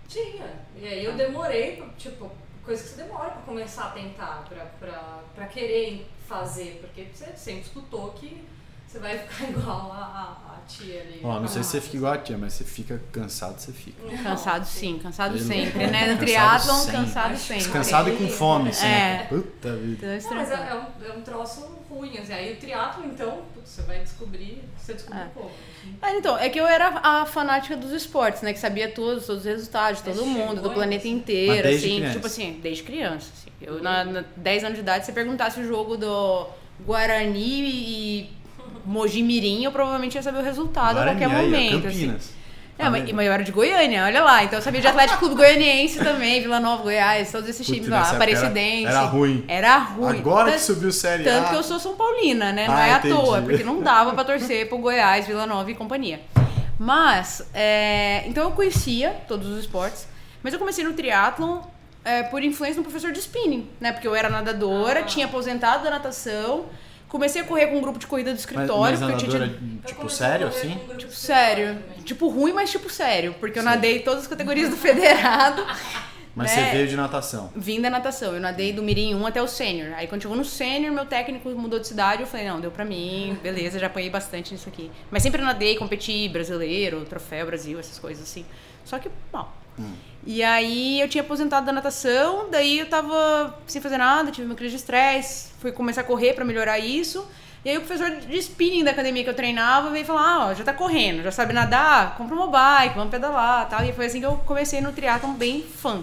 Tinha. E aí eu demorei, tipo, coisa que você demora pra começar a tentar, pra, pra, pra querer fazer, porque você sempre escutou que você vai ficar igual a, a tia ali. Ó, não sei se você fica igual a tia, mas você fica cansado, você fica. Cansado sim, cansado sempre, né? No triatlon, cansado sempre. Cansado e com fome, sim. É. Puta vida. Não, mas é, é, um, é um troço ruim, assim. Aí o triatlon, então, você vai descobrir, você descobre é. como. Assim. Ah, então, é que eu era a fanática dos esportes, né? Que sabia todos, todos os resultados de todo mundo, do planeta inteiro, assim. Criança. Tipo assim, desde criança. Assim. Eu, na, na 10 anos de idade, se perguntasse o jogo do Guarani e Mojimirim, eu provavelmente ia saber o resultado Guarani, a qualquer momento. Aí, Campinas. Assim. É, mas, mas eu era de Goiânia, olha lá. Então eu sabia de Atlético Clube Goianiense também, Vila Nova, Goiás, todos esses times lá, Aparecidense. Era, era, ruim. Era ruim. Agora tanto, que subiu Série Tanto A. que eu sou São Paulina, né? Não ah, é entendi. à toa, porque não dava pra torcer pro Goiás, Vila Nova e companhia. Mas, é, então eu conhecia todos os esportes, mas eu comecei no triatlon é, por influência do professor de spinning, né? Porque eu era nadadora, ah. tinha aposentado da natação Comecei a correr com um grupo de corrida do escritório. Mas, mas tinha... tipo, sério, assim? Tipo, sério. Tipo, ruim, mas tipo, sério. Porque eu Sim. nadei todas as categorias do federado. Mas né? você veio de natação? Vim da natação. Eu nadei do Mirim 1 até o sênior. Aí quando chegou no sênior, meu técnico mudou de cidade. Eu falei, não, deu pra mim. Beleza, já apanhei bastante nisso aqui. Mas sempre nadei, competi brasileiro, troféu Brasil, essas coisas assim. Só que mal. Hum. E aí eu tinha aposentado da natação, daí eu tava sem fazer nada, tive uma crise de estresse, fui começar a correr pra melhorar isso. E aí o professor de spinning da academia que eu treinava veio falar, ah, ó, já tá correndo, já sabe nadar, compra uma bike, vamos pedalar tal. E foi assim que eu comecei no triatlon bem fã.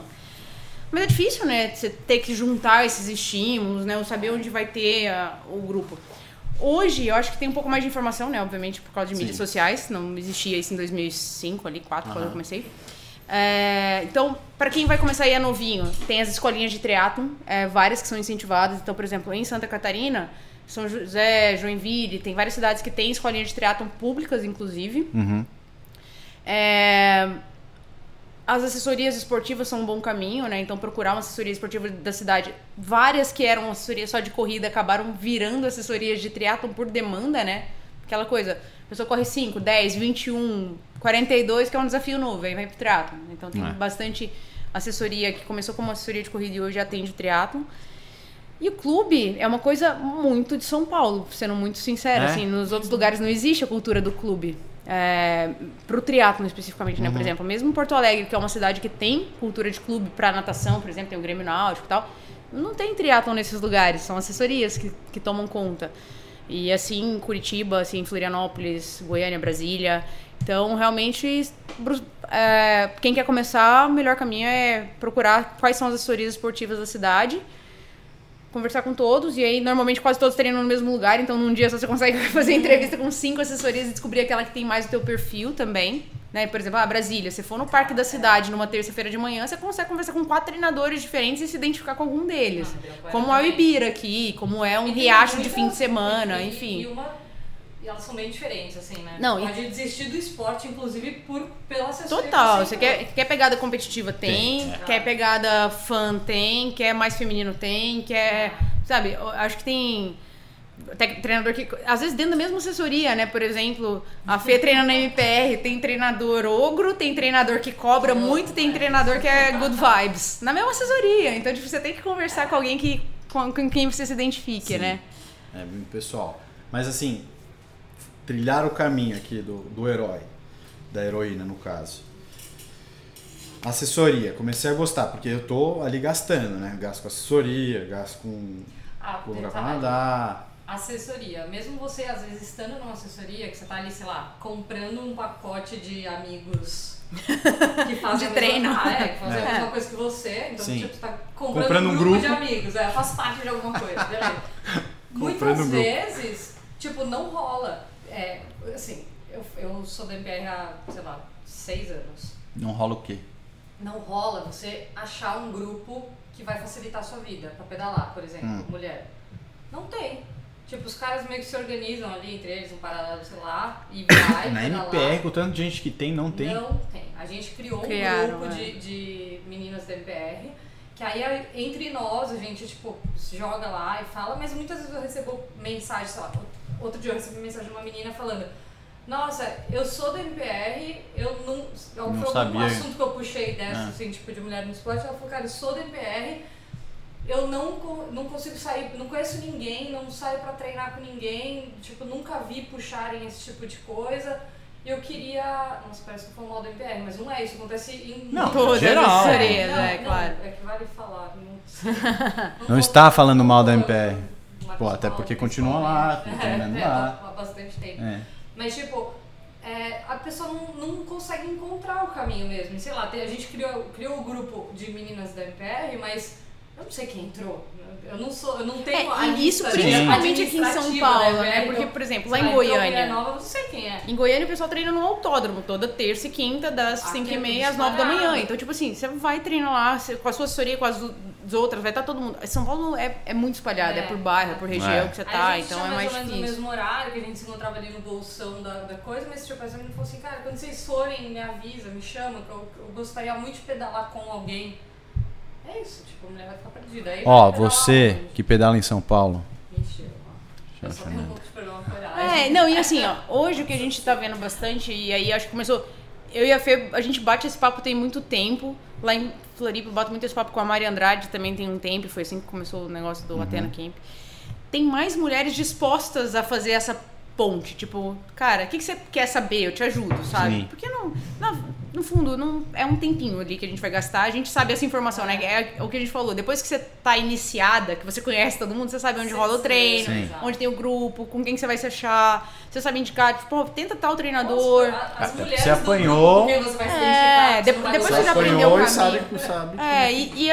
Mas é difícil, né, você ter que juntar esses estímulos, né, ou saber onde vai ter a- o grupo. Hoje, eu acho que tem um pouco mais de informação, né, obviamente, por causa de mídias Sim. sociais. Não existia isso em 2005, ali, 2004, quando eu comecei. É, então, para quem vai começar aí é novinho, tem as escolinhas de triatlon, é, várias que são incentivadas. Então, por exemplo, em Santa Catarina, São José, Joinville, tem várias cidades que têm escolinhas de triatlon públicas, inclusive. Uhum. É, as assessorias esportivas são um bom caminho, né? Então, procurar uma assessoria esportiva da cidade. Várias que eram assessorias só de corrida acabaram virando assessorias de triatlon por demanda, né? Aquela coisa, a pessoa corre 5, 10, 21, 42, que é um desafio novo, aí vai pro triatlon. Então, tem É. bastante assessoria que começou como assessoria de corrida e hoje atende triatlon. E o clube é uma coisa muito de São Paulo, sendo muito sincera. É? Assim, nos outros lugares não existe a cultura do clube. É, pro triatlon especificamente, né? Por exemplo, mesmo Porto Alegre, que é uma cidade que tem cultura de clube pra natação, por exemplo, tem o Grêmio Náutico e tal, não tem triatlon nesses lugares, são assessorias que, que tomam conta. E assim, Curitiba, assim, Florianópolis, Goiânia, Brasília. Então, realmente, é, quem quer começar, o melhor caminho é procurar quais são as assessorias esportivas da cidade conversar com todos, e aí normalmente quase todos treinam no mesmo lugar, então num dia só você consegue fazer entrevista com cinco assessorias e descobrir aquela que tem mais o teu perfil também. Né? Por exemplo, ah, Brasília, se for no parque da cidade numa terça-feira de manhã, você consegue conversar com quatro treinadores diferentes e se identificar com algum deles. Ah, Ibirapuera Como é o. Ibira aqui, como é um tem riacho de fim de semana, enfim. E, e elas são bem diferentes, assim, né? Não, e- Pode desistir do esporte, inclusive, por, pela assessoria. Total, você quer, quer pegada competitiva tem, Tem, é. quer pegada fã tem, quer mais feminino tem, quer. Sabe, eu acho que tem. te- Treinador que. Às vezes dentro da mesma assessoria, né? Por exemplo, a Fê treina na MPR, tem treinador ogro, tem treinador que cobra muito, tem treinador que é good vibes. Na mesma assessoria. Então, tipo, você tem que conversar com alguém que, com, com quem você se identifique, Sim. né? É, pessoal. Mas assim, trilhar o caminho aqui do, do herói, da heroína no caso. Assessoria, comecei a gostar, porque eu tô ali gastando, né? Gasto com assessoria, gasto com Ah, com lugar pra detalhe. nadar. Assessoria. Mesmo você, às vezes, estando numa assessoria, que você tá ali, sei lá, comprando um pacote de amigos que fazem De mesma, treino. Ah, é, que fazem É. a mesma coisa que você. Então, Sim. tipo, você tá comprando, Comprando um um grupo, de grupo. amigos. É, faz parte de alguma coisa, beleza. Muitas um grupo. vezes, tipo, não rola. É, assim, eu, eu sou da MPR há, sei lá, seis anos. Não rola o quê? Não rola você achar um grupo que vai facilitar a sua vida, pra pedalar, por exemplo, Hum. mulher. Não tem. Tipo, os caras meio que se organizam ali entre eles, um paralelo, sei lá, e vai Na. MPR, com tanto de gente que tem, não tem. Não tem. A gente criou Criaram, um grupo é. de, de meninas da MPR, que aí entre nós a gente, tipo, se joga lá e fala, mas muitas vezes eu recebo mensagem, sei lá, outro dia eu recebi mensagem de uma menina falando, nossa, eu sou da MPR, eu não. Não foi sabia. assunto que eu puxei dessa, Ah. assim, tipo, de mulher no esporte, ela falou, cara, eu sou da MPR, eu não, não consigo sair, não conheço ninguém, não saio pra treinar com ninguém, tipo, nunca vi puxarem esse tipo de coisa. Eu queria. Nossa, parece que eu falo mal da MPR, mas não é isso, acontece em. Não, Todas geral. não, é, não, claro. É que vale falar. Não, Não está falando mal da MPR. Pô, até porque continua lá, treinando é, lá. Há bastante tempo. É. Mas, tipo, é, a pessoa não, não consegue encontrar o caminho mesmo. Sei lá, tem- a gente criou, criou o grupo de meninas da MPR, mas eu não sei quem entrou. Eu não sou, eu não tenho a É, e isso principalmente aqui em São administrativa Paulo, né? Porque, então, por exemplo, sei lá em Goiânia. nova, eu não sei quem é. Em Goiânia o pessoal treina no autódromo, toda terça e quinta, das Aqui 5 é e meia às 9 da manhã. Então, tipo assim, você vai treinar lá com a sua assessoria, com as, as outras, vai estar todo mundo. São Paulo é, é muito espalhado, é, É. por bairro, é por região É. que você tá, a gente então tinha é mais ou menos difícil. no mesmo horário, que a gente se encontrava ali no bolsão da, da coisa, mas tipo, essa menina falou assim, cara, quando vocês forem, me avisa, me chama, que eu, eu gostaria muito de pedalar com alguém. É isso, tipo, a mulher vai ficar perdida. Aí Ó, você que pedala em São Paulo. Mentira, ó. Eu só tenho um pouco de problema. É, não, e assim, ó, hoje o que a gente tá vendo bastante, e aí acho que começou. Eu e a Fê, a gente bate esse papo tem muito tempo. Lá em Floripa, eu bato muito esse papo com a Mari Andrade também tem um tempo, foi assim que começou o negócio do Atena Camp. Tem mais mulheres dispostas a fazer essa ponte. Tipo, cara, o que, que você quer saber? Eu te ajudo, sabe? Sim. Porque não. na- no fundo, não é um tempinho ali que a gente vai gastar. A gente sabe essa informação, né? É o que a gente falou. Depois que você tá iniciada, que você conhece todo mundo, você sabe onde Sim, rola o treino, Sim. onde tem o grupo, com quem que você vai se achar. Você sabe indicar, tipo, pô, tenta tal treinador. As Até mulheres você do apanhou. grupo você vai se É, identificar, de- você não vai depois você já aprendeu apanhou o e sabe, caminho. sabe. É, e, e,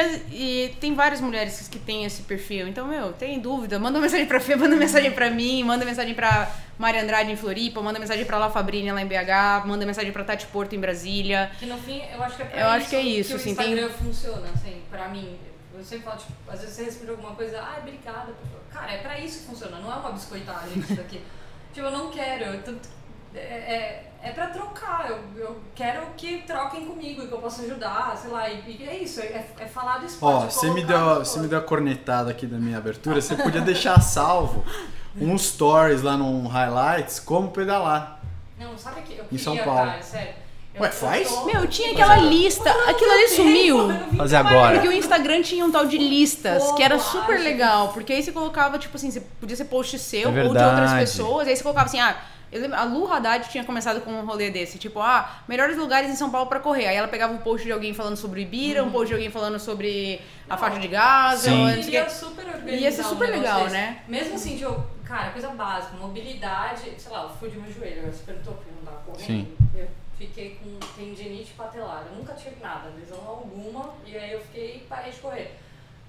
e tem várias mulheres que têm esse perfil. Então, meu, tem dúvida, manda uma mensagem pra Fê, manda mensagem pra mim, manda mensagem pra Maria Andrade em Floripa, manda mensagem pra La Fabrini lá em BH, manda mensagem pra Tati Porto em Brasília. Que no fim, eu acho que é pra Eu isso acho que é isso, o assim, tem- Instagram funciona, assim, pra mim. Eu sempre falo, tipo, às vezes você respira alguma coisa, ai, obrigada. Cara, é pra isso que funciona, não é uma biscoitagem isso daqui. tipo, eu não quero, eu tanto- é, é, é pra trocar, eu, eu quero que troquem comigo e que eu possa ajudar, sei lá, e, e é isso, é, é falar do esporte. Ó, você me, deu, você me deu a cornetada aqui da minha abertura. Você podia deixar salvo uns stories lá no Highlights, como pedalar. Não, sabe que eu Em queria, São Paulo. cara, sério. Eu- Ué, eu faz? Meu, tinha aquela lista, aquilo ali sumiu. Fazer agora. Porque o Instagram tinha um tal de listas, que era super legal. Porque aí você colocava, tipo assim, você podia ser post seu É ou de outras pessoas. Aí você colocava assim, ah, eu lembro, a Lu Haddad tinha começado com um rolê desse, tipo, ah, melhores lugares em São Paulo pra correr. Aí ela pegava um post de alguém falando sobre Ibira, um post de alguém falando sobre a Não, faixa de gás, Sim. Eu queria quê. super Ia ser um super negócio legal, desse. né? Mesmo assim, tipo, cara, coisa básica, mobilidade, sei lá, eu fui de meu joelho, agora você perguntou porque não tava correndo. Sim. Eu fiquei com tendinite patelar, eu nunca tive nada, lesão alguma, e aí eu fiquei e parei de correr.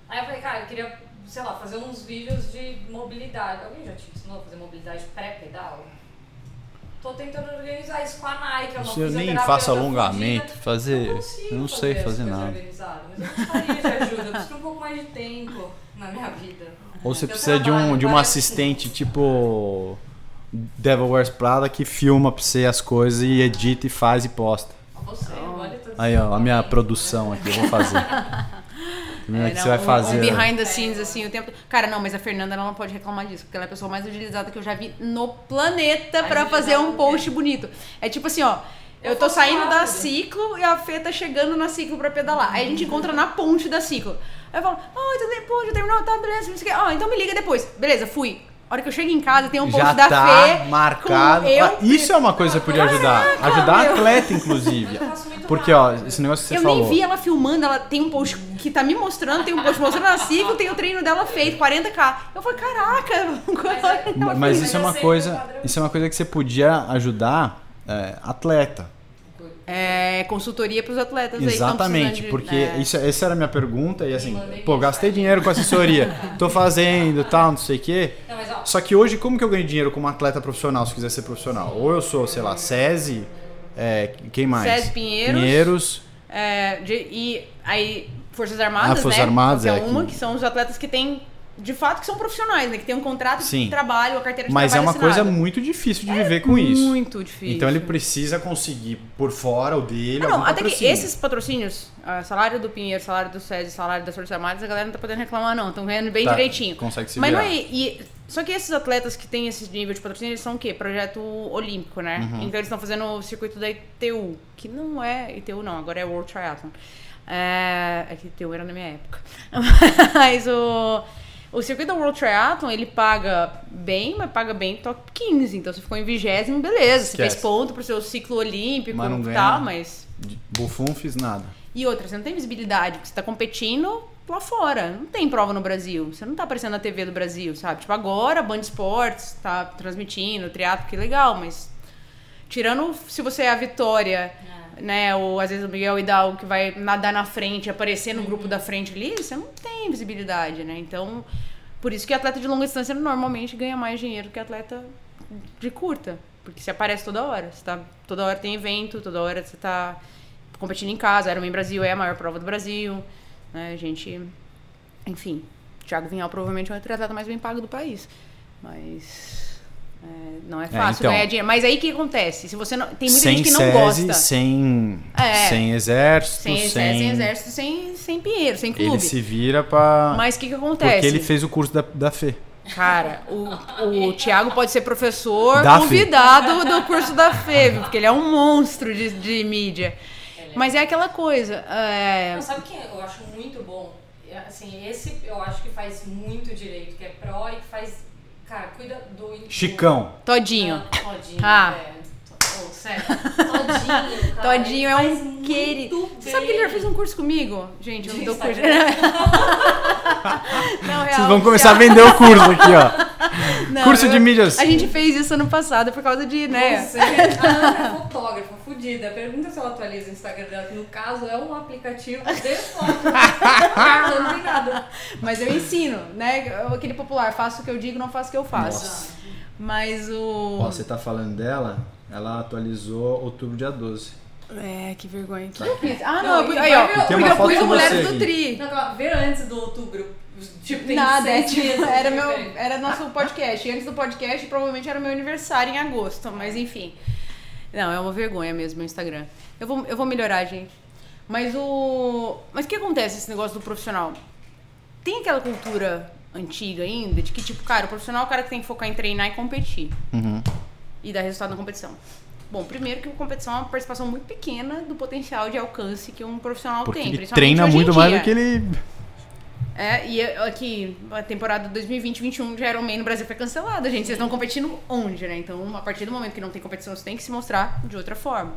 Aí eu falei, cara, eu queria, sei lá, fazer uns vídeos de mobilidade. Alguém já te ensinou a fazer mobilidade pré-pedal? Tô tentando organizar isso com a Nike, é uma Eu nem faço alongamento, fazer. Eu não sei fazer coisas nada. Mas eu gostaria de ajuda, eu preciso de um pouco mais de tempo na minha vida. Ou você Eu precisa de um, de um parece- assistente tipo Devil Wears Prada que filma pra você as coisas e edita e faz e posta. Você, olha todos Aí, ó, a minha produção aqui, eu vou fazer. Primeiro É, que não, você vai um- fazer. Um behind the scenes, assim, o tempo. Cara, não, mas a Fernanda ela não pode reclamar disso, porque ela é a pessoa mais utilizada que eu já vi no planeta pra fazer um post bonito. É tipo assim, ó. Eu, Eu tô saindo da rápido. ciclo e a Fê tá chegando na ciclo pra pedalar. Aí a gente encontra na ponte da ciclo. Aí eu falo, ah, tudo bem, pô, já terminou, tá, beleza, não sei o quê. Ah, então me liga depois. Beleza, fui. A hora que eu chego em casa, tem um post Já da tá Fê. marcado. com eu- Ah, Isso é uma coisa que podia ajudar. Ajudar meu. atleta, inclusive. Eu faço muito Porque, ó, esse negócio que você eu falou. nem vi ela filmando, ela tem um post que tá me mostrando, tem um post mostrando a ciclo, tem o treino dela feito, 40k. Eu falei, caraca, Mas é- Ma- Mas isso é eu uma coisa, isso é uma coisa que você podia ajudar é, atleta. É, consultoria pros atletas aí. que tão Exatamente, de- porque é. isso, essa era a minha pergunta e assim, pô, gastei dinheiro com assessoria, tô fazendo, tal, não sei o quê. Não, mas ó, Só que hoje, como que eu ganho dinheiro como atleta profissional, se quiser ser profissional? Ou eu sou, sei lá, SESI, é, quem mais? SESI Pinheiros. Pinheiros. É, de- e aí, Forças Armadas, Ah, Forças né? Armadas, que é é, uma, que- que são os atletas que têm, de fato, que são profissionais, né? Que tem um contrato Sim. de trabalho, a carteira de Mas é trabalho uma coisa assinada. muito difícil de viver com isso. Muito difícil. Então ele precisa conseguir por fora o dele. Ah, não, até que patrocínio. esses patrocínios, ah, salário do Pinheiro, salário do SESI, salário das Forças Armadas, a galera não tá podendo reclamar, não. Estão ganhando bem Tá, direitinho. consegue se Mas não virar. é. E, só que esses atletas que têm esse nível de patrocínio, eles são o quê? Projeto olímpico, né? Uhum. Então eles estão fazendo o circuito da ITU, que não é ITU, não, agora é World Triathlon. É, é que ITU era na minha época. Mas o. O circuito da World Triathlon, ele paga bem, mas paga bem top 15. Então você ficou em vigésimo, beleza. Você fez ponto pro seu ciclo olímpico Mas não e ganha tal, mas Buffon fiz nada. e outra, você não tem visibilidade, porque você tá competindo lá fora. Não tem prova no Brasil. Você não tá aparecendo na TV do Brasil, sabe? Tipo, agora a Band Esportes tá transmitindo, o triatlo, que legal, mas tirando se você é a Vitória, né, ou às vezes o Miguel Hidalgo que vai nadar na frente, aparecer no grupo da frente ali, você não tem visibilidade, né? Então, por isso que atleta de longa distância normalmente ganha mais dinheiro que atleta de curta, porque você aparece toda hora, você tá, toda hora tem evento, toda hora você tá competindo em casa, Ironman Brasil é a maior prova do Brasil, né? A gente, enfim, Thiago Vinhal provavelmente é o triatleta mais bem pago do país, mas é, não é fácil então. ganhar dinheiro. Mas aí o que acontece? Se você não, tem muita gente que não SESI, gosta. sem, É. sem exército, Sem, sem, exército, sem exército, sem, sem pinheiro, sem clube. Ele se vira pra. Mas o que, que acontece? Porque ele fez o curso da, da FE. Cara, o, o Thiago pode ser professor Da convidado do curso da FEV, porque ele é um monstro de, de mídia. Mas é aquela coisa. é, Não, sabe quem eu acho muito bom? É, Assim, esse eu acho que faz muito direito, que é pró e que faz. Cara, cuida do. Chicão. Todinho. Ah, Todinho. Ah. é. Sério. Todinho, cara. Todinho é um querido. Você sabe que ele já fez um curso comigo? Gente, eu não De dou curso. Instagram. não, real, Vocês vão começar a vender o curso aqui, ó. Não, curso de eu- mídias. A gente fez isso ano passado por causa de, né? Você, a Ana é fotógrafa, fodida. Pergunta se ela atualiza o Instagram dela, que no caso é um aplicativo de foto. não tem nada. Mas eu ensino, né? Aquele popular, faço o que eu digo, não faço o que eu faço. Nossa. Mas o. Ó, você tá falando dela, ela atualizou outubro dia 12. É, que vergonha. Que Tá. eu fiz? Ah, Não, não, e aí, ó. tem uma eu foto pus o Mulheres você do aqui. Tri. Não, calma, ver antes do outubro. Tipo, tem Nada, é seis tipo, meses era meu, era nosso podcast. E antes do podcast, provavelmente era meu aniversário em agosto, mas enfim. Não, é uma vergonha mesmo o Instagram. Eu vou, eu vou melhorar, gente. Mas o. Mas o que acontece esse negócio do profissional? Tem aquela cultura antiga ainda de que, tipo, cara, o profissional é o cara que tem que focar em treinar e competir. Uhum. E dar resultado na competição. Bom, primeiro que a competição é uma participação muito pequena do potencial de alcance que um profissional Porque tem. ele treina muito mais do que ele. É, e é- aqui, a temporada 2020-21 de Ironman no Brasil foi cancelada, gente. Vocês estão competindo onde, né? Então, a partir do momento que não tem competição, você tem que se mostrar de outra forma.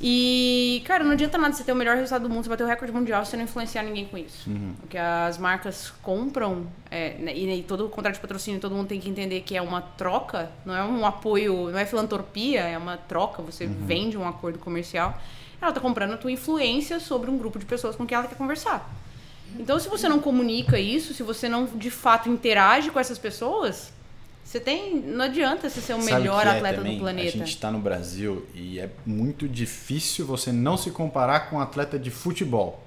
E, cara, não adianta nada você ter o melhor resultado do mundo, você bater o recorde mundial se você não influenciar ninguém com isso. O que as marcas compram, é, né, e, e todo o contrato de patrocínio, todo mundo tem que entender que é uma troca, não é um apoio, não é filantropia, é uma troca, você vende um acordo comercial. Ela tá comprando a tua influência sobre um grupo de pessoas com quem ela quer conversar. Então, se você não comunica isso, se você não de fato interage com essas pessoas, você tem. Não adianta você ser o Sabe melhor que é atleta também? do planeta. A gente tá no Brasil e é muito difícil você não se comparar com um atleta de futebol.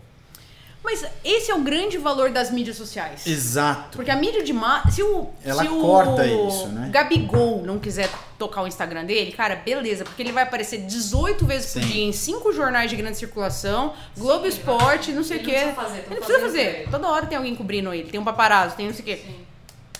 Mas esse é o grande valor das mídias sociais. Exato. Porque a mídia de massa. Se o, Ela se o corta isso, né? Gabigol não quiser tocar o Instagram dele, cara, beleza. Porque ele vai aparecer 18 vezes por Sim. dia em cinco jornais de grande circulação, Globo Esporte, não sei o Ele quê. não precisa fazer, ele precisa fazer. ele. Toda hora tem alguém cobrindo ele. Tem um paparazzo, tem não sei o quê. Sim.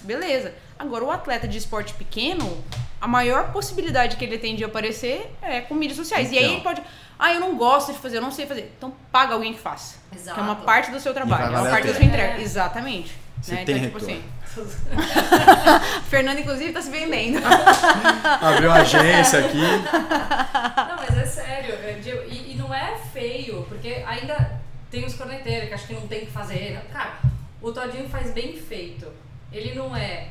Beleza. Agora, o atleta de esporte pequeno, a maior possibilidade que ele tem de aparecer é com mídias sociais. E aí Então. ele pode. Ah, eu não gosto de fazer, eu não sei fazer. Então paga alguém que faça. Exato. Que é uma parte do seu trabalho, é uma parte da sua entrega. É. Exatamente. Você né? tem Então, tipo retorno. assim. Fernanda, inclusive, tá se vendendo. Abriu uma agência aqui. Não, mas é sério. é E, e não é feio, porque ainda tem os corneteiros que acham que não tem que fazer. Cara, o Todinho faz bem feito. Ele não é.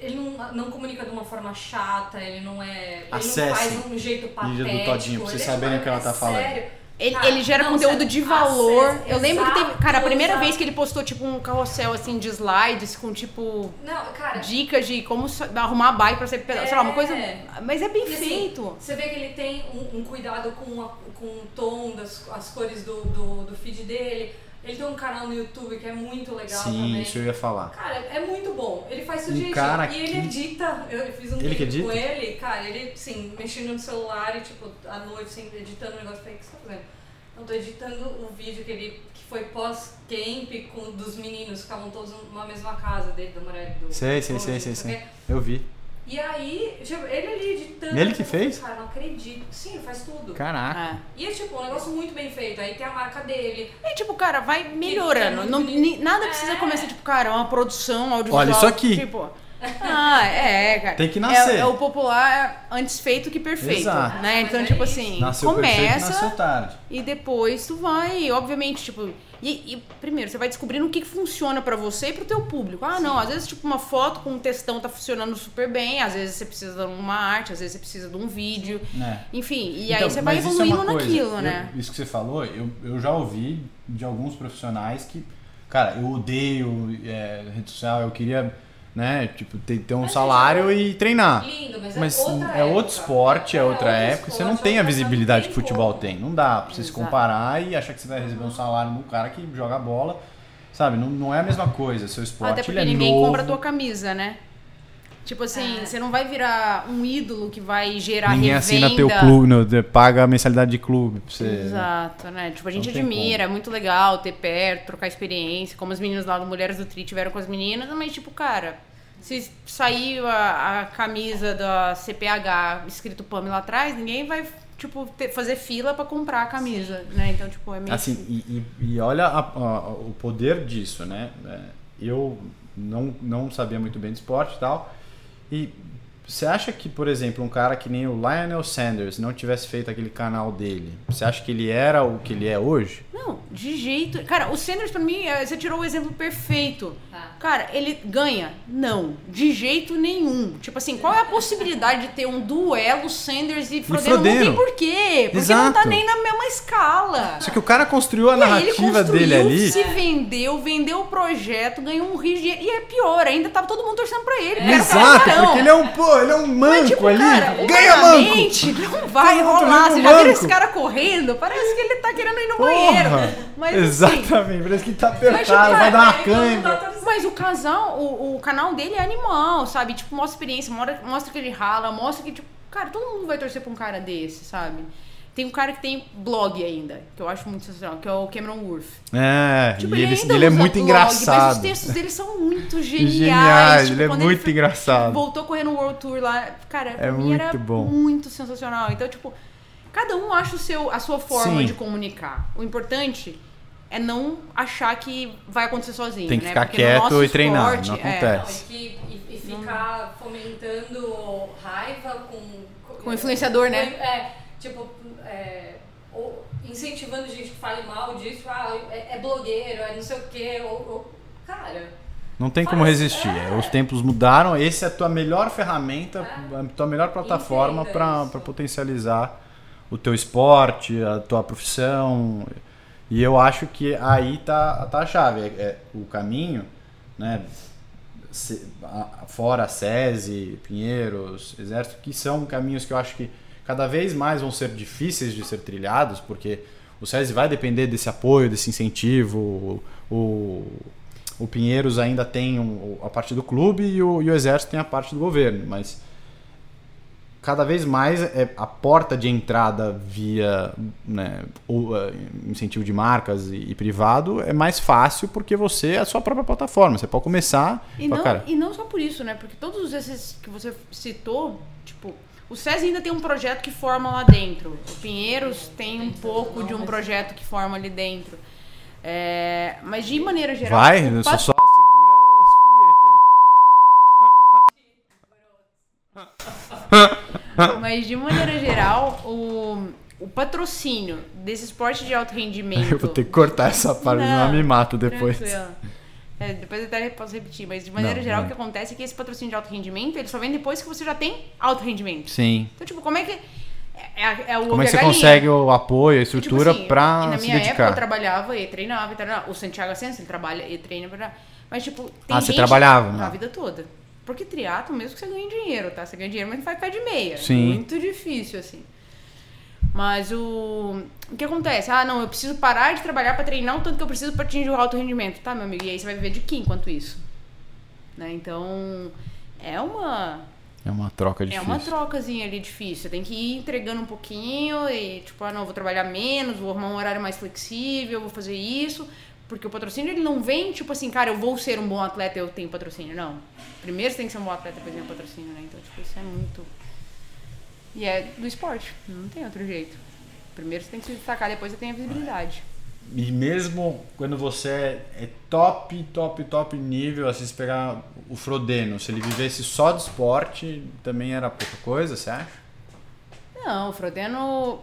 Ele não, não comunica de uma forma chata, ele não é. Ele Acessem não faz um jeito patético. vídeo do Todinho, pra vocês ele é- saberem o que ela tá é falando. Sério. Ele, Cara, ele gera não, conteúdo sério, de valor. acesse, eu lembro que teve. Cara, a exato, primeira exato. vez que ele postou, tipo, um carrossel assim de slides com, tipo. Não, cara. Dicas de como arrumar a bike pra ser pedal. Sei lá, uma coisa. É. Mas é bem E, assim, feito. Você vê que ele tem um, um cuidado com, a- com o tom das as cores do, do, do feed dele. Ele tem um canal no YouTube que é muito legal Sim, também. isso eu ia falar. Cara, é muito bom. Ele faz Um cara E ele edita. Eu fiz um Ele com ele, cara, ele, assim, mexendo no celular e, tipo, à noite, assim, editando o negócio. Eu Falei, o que você tá fazendo? Não, tô editando o vídeo que ele que foi pós-camp com dos meninos que estavam todos numa mesma casa dele, da mulher do. Sei, sei, sei, sei, sei. Eu vi. E aí, tipo, ele ali editando. Ele que fez? Cara, não acredito. Sim, ele faz tudo. Caraca. É. E é tipo um negócio muito bem feito. Aí tem a marca dele. E tipo, cara, vai melhorando. muito Não, nada precisa É. começar, tipo, cara, uma produção audiovisual. Olha isso aqui. Tipo. Ah, é, cara. Tem que nascer. É, é o popular antes feito que perfeito. Exato. Né? Então, é tipo assim, Nasceu perfeito, começa nasceu tarde. e depois tu vai, obviamente, tipo. E, e, primeiro, você vai descobrindo o que, que funciona pra você e pro teu público. Ah, não, às vezes, tipo, uma foto com um textão tá funcionando super bem, às vezes você precisa de uma arte, às vezes você precisa de um vídeo. É. Enfim, e Então, aí você vai é evoluindo coisa. naquilo, Eu- né? Isso que você falou, eu, eu já ouvi de alguns profissionais que, cara, eu odeio é, rede social, eu queria, né, tipo, ter, ter um Mas, salário e treinar. Lindo, mas, Mas é outra é outro esporte, é outra outro época, você não esporte, tem a visibilidade que tem futebol como. tem. Não dá pra você se Exato. comparar e achar que você vai receber um salário de um cara que joga bola. Sabe, não, não é a mesma coisa. Seu esporte Até ele porque é ninguém novo. compra a tua camisa, né? Tipo assim, É. você não vai virar um ídolo que vai gerar Ninguém revenda. assina teu clube, não, paga a mensalidade de clube pra você. Exato, né? Tipo, a gente Não admira, como. é muito legal ter perto, trocar experiência, como as meninas lá do Mulheres do Tri tiveram com as meninas, mas tipo, cara, se sair a, a camisa da CPH escrito PAMI lá atrás, ninguém vai, tipo, ter- fazer fila pra comprar a camisa, né? Então, tipo, é meio Assim, e, e- e olha a- a- o poder disso, né? É, Eu não, não sabia muito bem de esporte e tal. E Você acha que, por exemplo, um cara que nem o Lionel Sanders não tivesse feito aquele canal dele, você acha que ele era o que ele é hoje? Não, de jeito. Cara, o Sanders pra mim, é, você tirou o exemplo perfeito. Tá. Cara, ele ganha? Não, de jeito nenhum. Tipo assim, qual é a possibilidade de ter um duelo Sanders e Frodeno? Não Frodeno. tem porquê. Porque Exato. não tá nem na mesma escala. Só que o cara construiu a E aí ele narrativa construiu, dele ali. se vendeu, vendeu o projeto, ganhou um rio de dinheiro. E é pior, ainda tava todo mundo torcendo pra ele. cara Exato, porque ele é um, pô, ele é um manco Mas, tipo, ali. cara, Ganha manco! não vai Todo rolar. Você já viu esse cara correndo? Parece que ele tá querendo ir no Porra! banheiro. Mas, assim, Exatamente, parece que tá apertado, Mas, tipo, vai dar uma tá cãibra. torcendo. Mas o casal, o, o canal dele é animal, sabe? Tipo, mostra experiência, mostra, mostra que ele rala, mostra que, tipo, cara, todo mundo vai torcer pra um cara desse, sabe? Tem um cara que tem blog ainda, que eu acho muito sensacional, que é o Cameron Worth. É, Tipo, e ele, ainda ele é usa muito blog, Mas engraçado. os textos dele são muito geniais. Geniais, tipo, ele é quando muito foi- engraçado. Voltou correndo o World Tour lá. Cara, pra É mim era muito bom. muito sensacional. Então, tipo, cada um acha o seu, a sua forma Sim. de comunicar. O importante é não achar que vai acontecer sozinho. Tem que né? ficar Porque no quieto nosso e treinar, esporte, não é, acontece. Não, e, que, e, e ficar fomentando raiva com. Com influenciador, né? É, tipo, é, ou incentivando gente que fale mal disso, ah, é, é blogueiro, é não sei o quê, ou. ou- cara. Não tem como resistir. é. Os tempos mudaram. Essa é a tua melhor ferramenta, É. a tua melhor plataforma para potencializar o teu esporte, a tua profissão. E eu acho que aí tá, tá a chave. É, é o caminho, né? se- a- fora SESI, Pinheiros, Exército, que são caminhos que eu acho que cada vez mais vão ser difíceis de ser trilhados, porque o SESI vai depender desse apoio, desse incentivo. O, o, Pinheiros ainda tem um- a parte do clube e o, e o Exército tem a parte do governo, mas cada vez mais é a porta de entrada via né, o, eh, incentivo de marcas e, e privado é mais fácil porque você é a sua própria plataforma. Você pode começar E não, cara, e não só por isso, né? Porque todos esses que você citou, tipo, o SESI ainda tem um projeto que forma lá dentro. O Pinheiros tem um pouco de um projeto que forma ali dentro. É, mas de maneira geral. vai, eu só, só segura os Mas de maneira geral, o, o patrocínio desse esporte de alto rendimento. Eu vou ter que cortar essa parte, senão eu me mato depois. Tranquilo. É, depois eu até posso repetir, mas de maneira Não, geral não. o que acontece é que esse patrocínio de alto rendimento, ele só vem depois que você já tem alto rendimento. Sim. Então, tipo, como é que. É, é, é o Como é que você galinha. consegue o apoio, a Tipo estrutura assim, e pra na se minha época eu dedicar? trabalhava e treinava e treinava. O Santiago Ascenso, ele trabalha e treina pra... Mas, tipo, tem Ah, você trabalhava, né? A vida toda. Porque triatlo, mesmo que você ganhe dinheiro, tá? Você ganha dinheiro, mas não faz pé de meia. Sim. Muito difícil, assim. Mas o... O que acontece? Ah, não, eu preciso parar de trabalhar pra treinar o tanto que eu preciso pra atingir o alto rendimento. Tá, meu amigo? E aí você vai viver de que enquanto isso? Né? Então, é uma... É uma troca É difícil. uma trocazinha ali difícil. Você tem que ir entregando um pouquinho e, tipo, ah, não, vou trabalhar menos, vou arrumar um horário mais flexível, vou fazer isso. Porque o patrocínio, ele não vem, tipo assim, cara, eu vou ser um bom atleta, eu tenho patrocínio. Não. Primeiro você tem que ser um bom atleta, depois tem o patrocínio, né? Então, tipo, isso é muito... E é do esporte, não tem outro jeito. Primeiro você tem que se destacar, depois você tem a visibilidade. E mesmo quando você é top, top, top nível, assim, se pegar o Frodeno, se ele vivesse só de esporte, também era pouca coisa, você acha? Não, o Frodeno.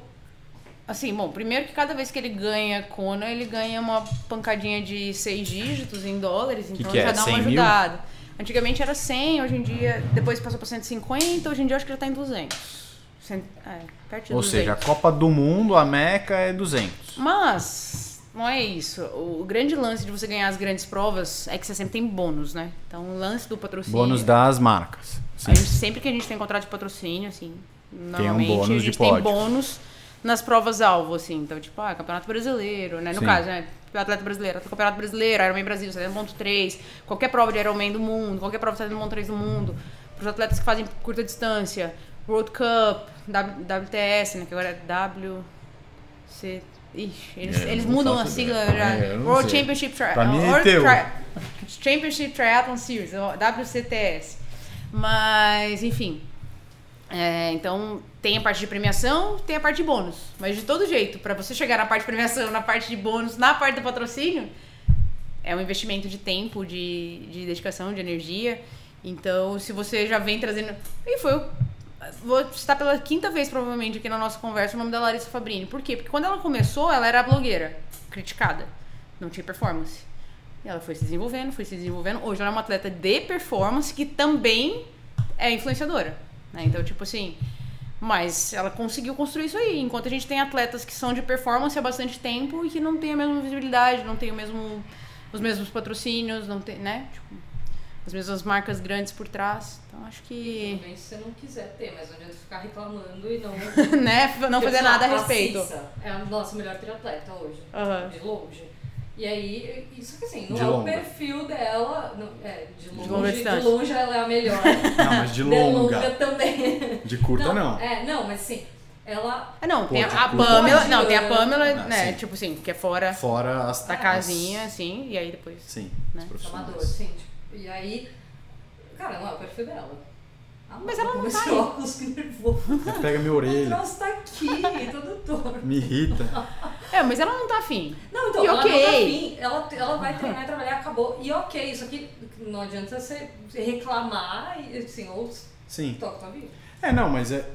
Assim, bom, primeiro que cada vez que ele ganha Kona, ele ganha uma pancadinha de seis dígitos em dólares, então que é? já dá uma 100 mil? ajudada. Antigamente era 100, hoje em dia, depois passou pra 150, hoje em dia eu acho que já tá em 200. É, perto de Ou 200. seja, a Copa do Mundo, a Meca é 200. Mas não é isso. O grande lance de você ganhar as grandes provas é que você sempre tem bônus, né? Então o lance do patrocínio. Bônus das marcas. Gente, sempre que a gente tem contrato de patrocínio, assim, normalmente bônus a gente tem bônus nas provas-alvo, assim. Então, tipo, ah, Campeonato Brasileiro, né? No Sim. caso, né? Atleta brasileiro, Campeonato Brasileiro, Ironman Brasil, 70.3, qualquer prova de Ironman do mundo, qualquer prova de 70.3 do mundo, para os atletas que fazem curta distância, World Cup, WTS, né? Que agora é WC... Ixi, eles, É, eles mudam a sigla ideia. já. É, não World sei. Championship Tri Pra mim é World teu. Tri- Championship Triathlon Series, WCTS. Mas, enfim. É, então, tem a parte de premiação, tem a parte de bônus. Mas de todo jeito, para você chegar na parte de premiação, na parte de bônus, na parte do patrocínio, é um investimento de tempo, de, de dedicação, de energia. Então, se você já vem trazendo. E foi. o- Vou citar pela quinta vez, provavelmente, aqui na nossa conversa, o nome da Larissa Fabrini. Por quê? Porque quando ela começou, ela era blogueira, criticada. Não tinha performance. E ela foi se desenvolvendo, foi se desenvolvendo. Hoje ela é uma atleta de performance que também é influenciadora. Né? Então, tipo assim. Mas ela conseguiu construir isso aí. Enquanto a gente tem atletas que são de performance há bastante tempo e que não tem a mesma visibilidade, não tem o mesmo, os mesmos patrocínios, não tem, né? Tipo, as mesmas marcas grandes por trás. Então acho que. Também se você não quiser ter, mas não adianta ficar reclamando e não. né? Não fazer nada a a respeito. Cissa É a nossa melhor triatleta hoje. Aham. De longe. E aí, isso que assim, não De é longa. o perfil dela. Não, é, de longe, longa de, distância. longe ela é a melhor. Não, mas de longa. também. De curta não. É, não, mas sim, ela. Ah, não, Pô, tem a, de. Pamela. Não, tem a Pamela, Ah, né? sim. Tipo assim, que é fora Fora as da as- casinha, assim, e aí depois. Sim, né? os profissionais. sim. Tipo, e aí. Cara, não é o perfil dela. Ah, Mas ela não tá óculos que nervoso. Pega minha O orelha, troço tá aqui, todo torto. me irrita. É, mas ela não tá afim. Não, então, E ela ok. não tá afim, ela, ela vai treinar e trabalhar, acabou. E ok, isso aqui não adianta você reclamar e assim, ou Sim. toca tua vida. É, não, mas é,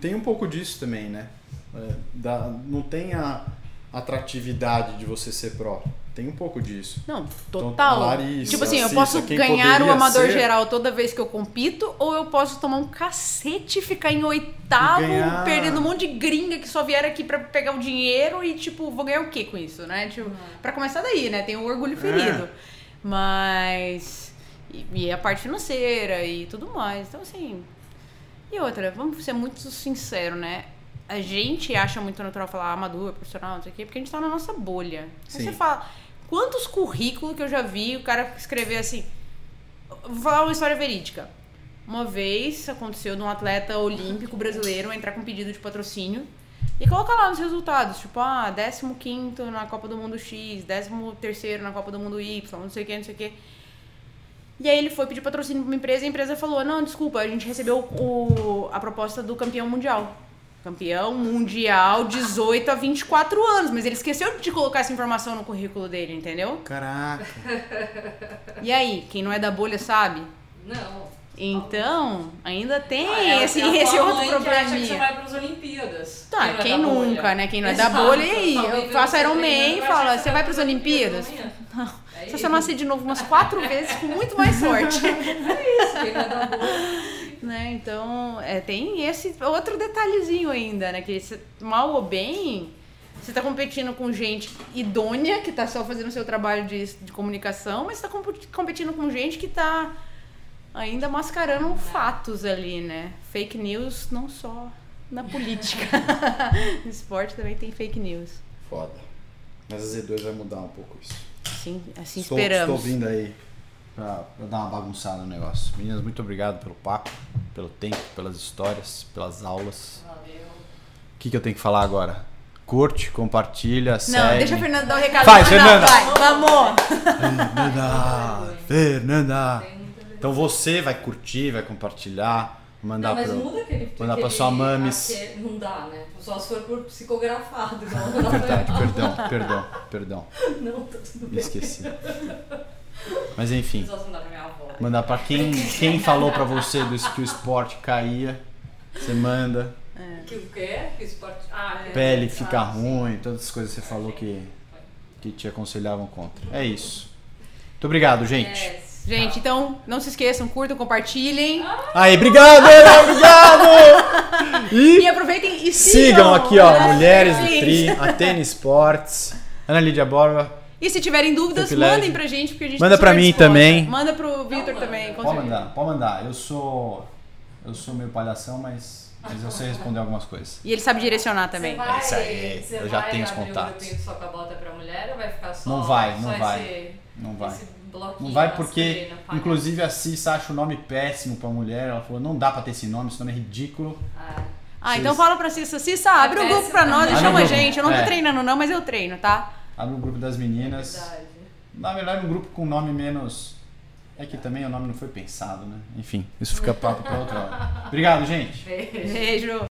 tem um pouco disso também, né? É, dá- não tem a atratividade de você ser pró. Tem um pouco disso. Não, Então, total. Larissa, tipo assim, eu posso ganhar o amador ser- geral toda vez que eu compito, ou eu posso tomar um cacete, ficar em oitavo, ganhar- perdendo um monte de gringa que só vieram aqui pra pegar o dinheiro e, tipo, vou ganhar o quê com isso, né? Tipo, pra começar daí, né? Tem o orgulho ferido. Mas. E, e a parte financeira e tudo mais. Então, assim. E outra, vamos ser muito sinceros, né? A gente acha muito natural falar amador, profissional, não sei o quê, porque a gente tá na nossa bolha. Aí Sim. você fala, quantos currículos que eu já vi o cara escrever assim. Vou falar uma história verídica. Uma vez aconteceu de um atleta olímpico brasileiro entrar com pedido de patrocínio e colocar lá nos resultados, tipo, ah, 15 na Copa do Mundo X, 13 na Copa do Mundo Y, não sei o que, não sei o que. E aí ele foi pedir patrocínio pra uma empresa e a empresa falou: Não, desculpa, a gente recebeu o, a proposta do campeão mundial. Campeão mundial 18 a 24 anos, mas ele esqueceu de colocar essa informação no currículo dele, entendeu? Caraca. E aí, quem não é da bolha sabe? Não. Então, ainda tem Ah, é- esse, é esse outro mãe que você vai pras Olimpíadas. Tá, não é quem da bolha. nunca, né? Quem não é da Exato. bolha, e aí? Eu faço você Iron Man e que você vai pras Olimpíadas? amanhã. Não. É Se você nascer de novo umas quatro vezes, com muito mais sorte. É isso, quem não é da bolha. Né? Então, é, tem esse outro detalhezinho ainda, né? Que você, mal ou bem, você tá competindo com gente idônea, que tá só fazendo o seu trabalho de, de comunicação, mas você tá comp- competindo com gente que tá ainda mascarando fatos ali, né? Fake news não só na política. no esporte também tem fake news. Foda. Mas a Z2 vai mudar um pouco isso. Assim, assim estou, esperamos. Estou vindo aí pra, pra dar uma bagunçada no negócio. Meninas, muito obrigado pelo papo, pelo tempo, pelas histórias, pelas aulas. Valeu. O que, que eu tenho que falar agora? Curte, compartilha, Não, segue. deixa a Fernanda dar o recado. Faz, Fernanda. Vai, vamos! Fernanda! Fernanda! Então você vai curtir, vai compartilhar, mandar Não, mas pro. muda aquele. mandar pra sua mames. Não dá, né? Só se for por psicografado. Não, não, Verdade, perdão, perdão, perdão. Não, tá tudo Me bem. esqueci. Mas enfim, mandar pra quem, quem falou pra você do que o esporte caía, você manda. Que o quê? Que esporte. Ah, é. Pele fica Ah, sim. ruim, todas as coisas que você falou que, que te aconselhavam contra. É isso. Muito obrigado, gente. É, Gente, então não se esqueçam, curtam, compartilhem. Aí, obrigado, obrigado! E E aproveitem e sigam, sigam aqui, ó? Mulheres do. Tri, Atene Sports, Ana Lídia Borba. E se tiverem dúvidas, mandem pra gente, porque a gente Manda tá pra mim disposta. também. Manda pro Vitor também, Pode mandar, pode mandar. Eu sou. Eu sou meio palhação, mas, mas eu sei responder algumas coisas. E ele sabe direcionar também. Vai, É isso aí, eu já tenho os contatos. Só com a bota pra mulher ou vai ficar só. Não vai, só não vai. Esse, Não vai. Esse Não vai porque, inclusive, a Cissa acha o nome péssimo pra mulher. Ela falou: não dá pra ter esse nome, esse nome é ridículo. Ah, Ah, então fala pra Cissa. Cissa, abre um Peça grupo pra nós e também. chama a gente. Eu não tô é. treinando não, mas eu treino, tá? Abre o grupo das meninas. verdade. Na verdade, um grupo com nome menos. É que também o nome não foi pensado, né? Enfim, isso fica papo pra outra hora. Obrigado, gente. Beijo. Beijo.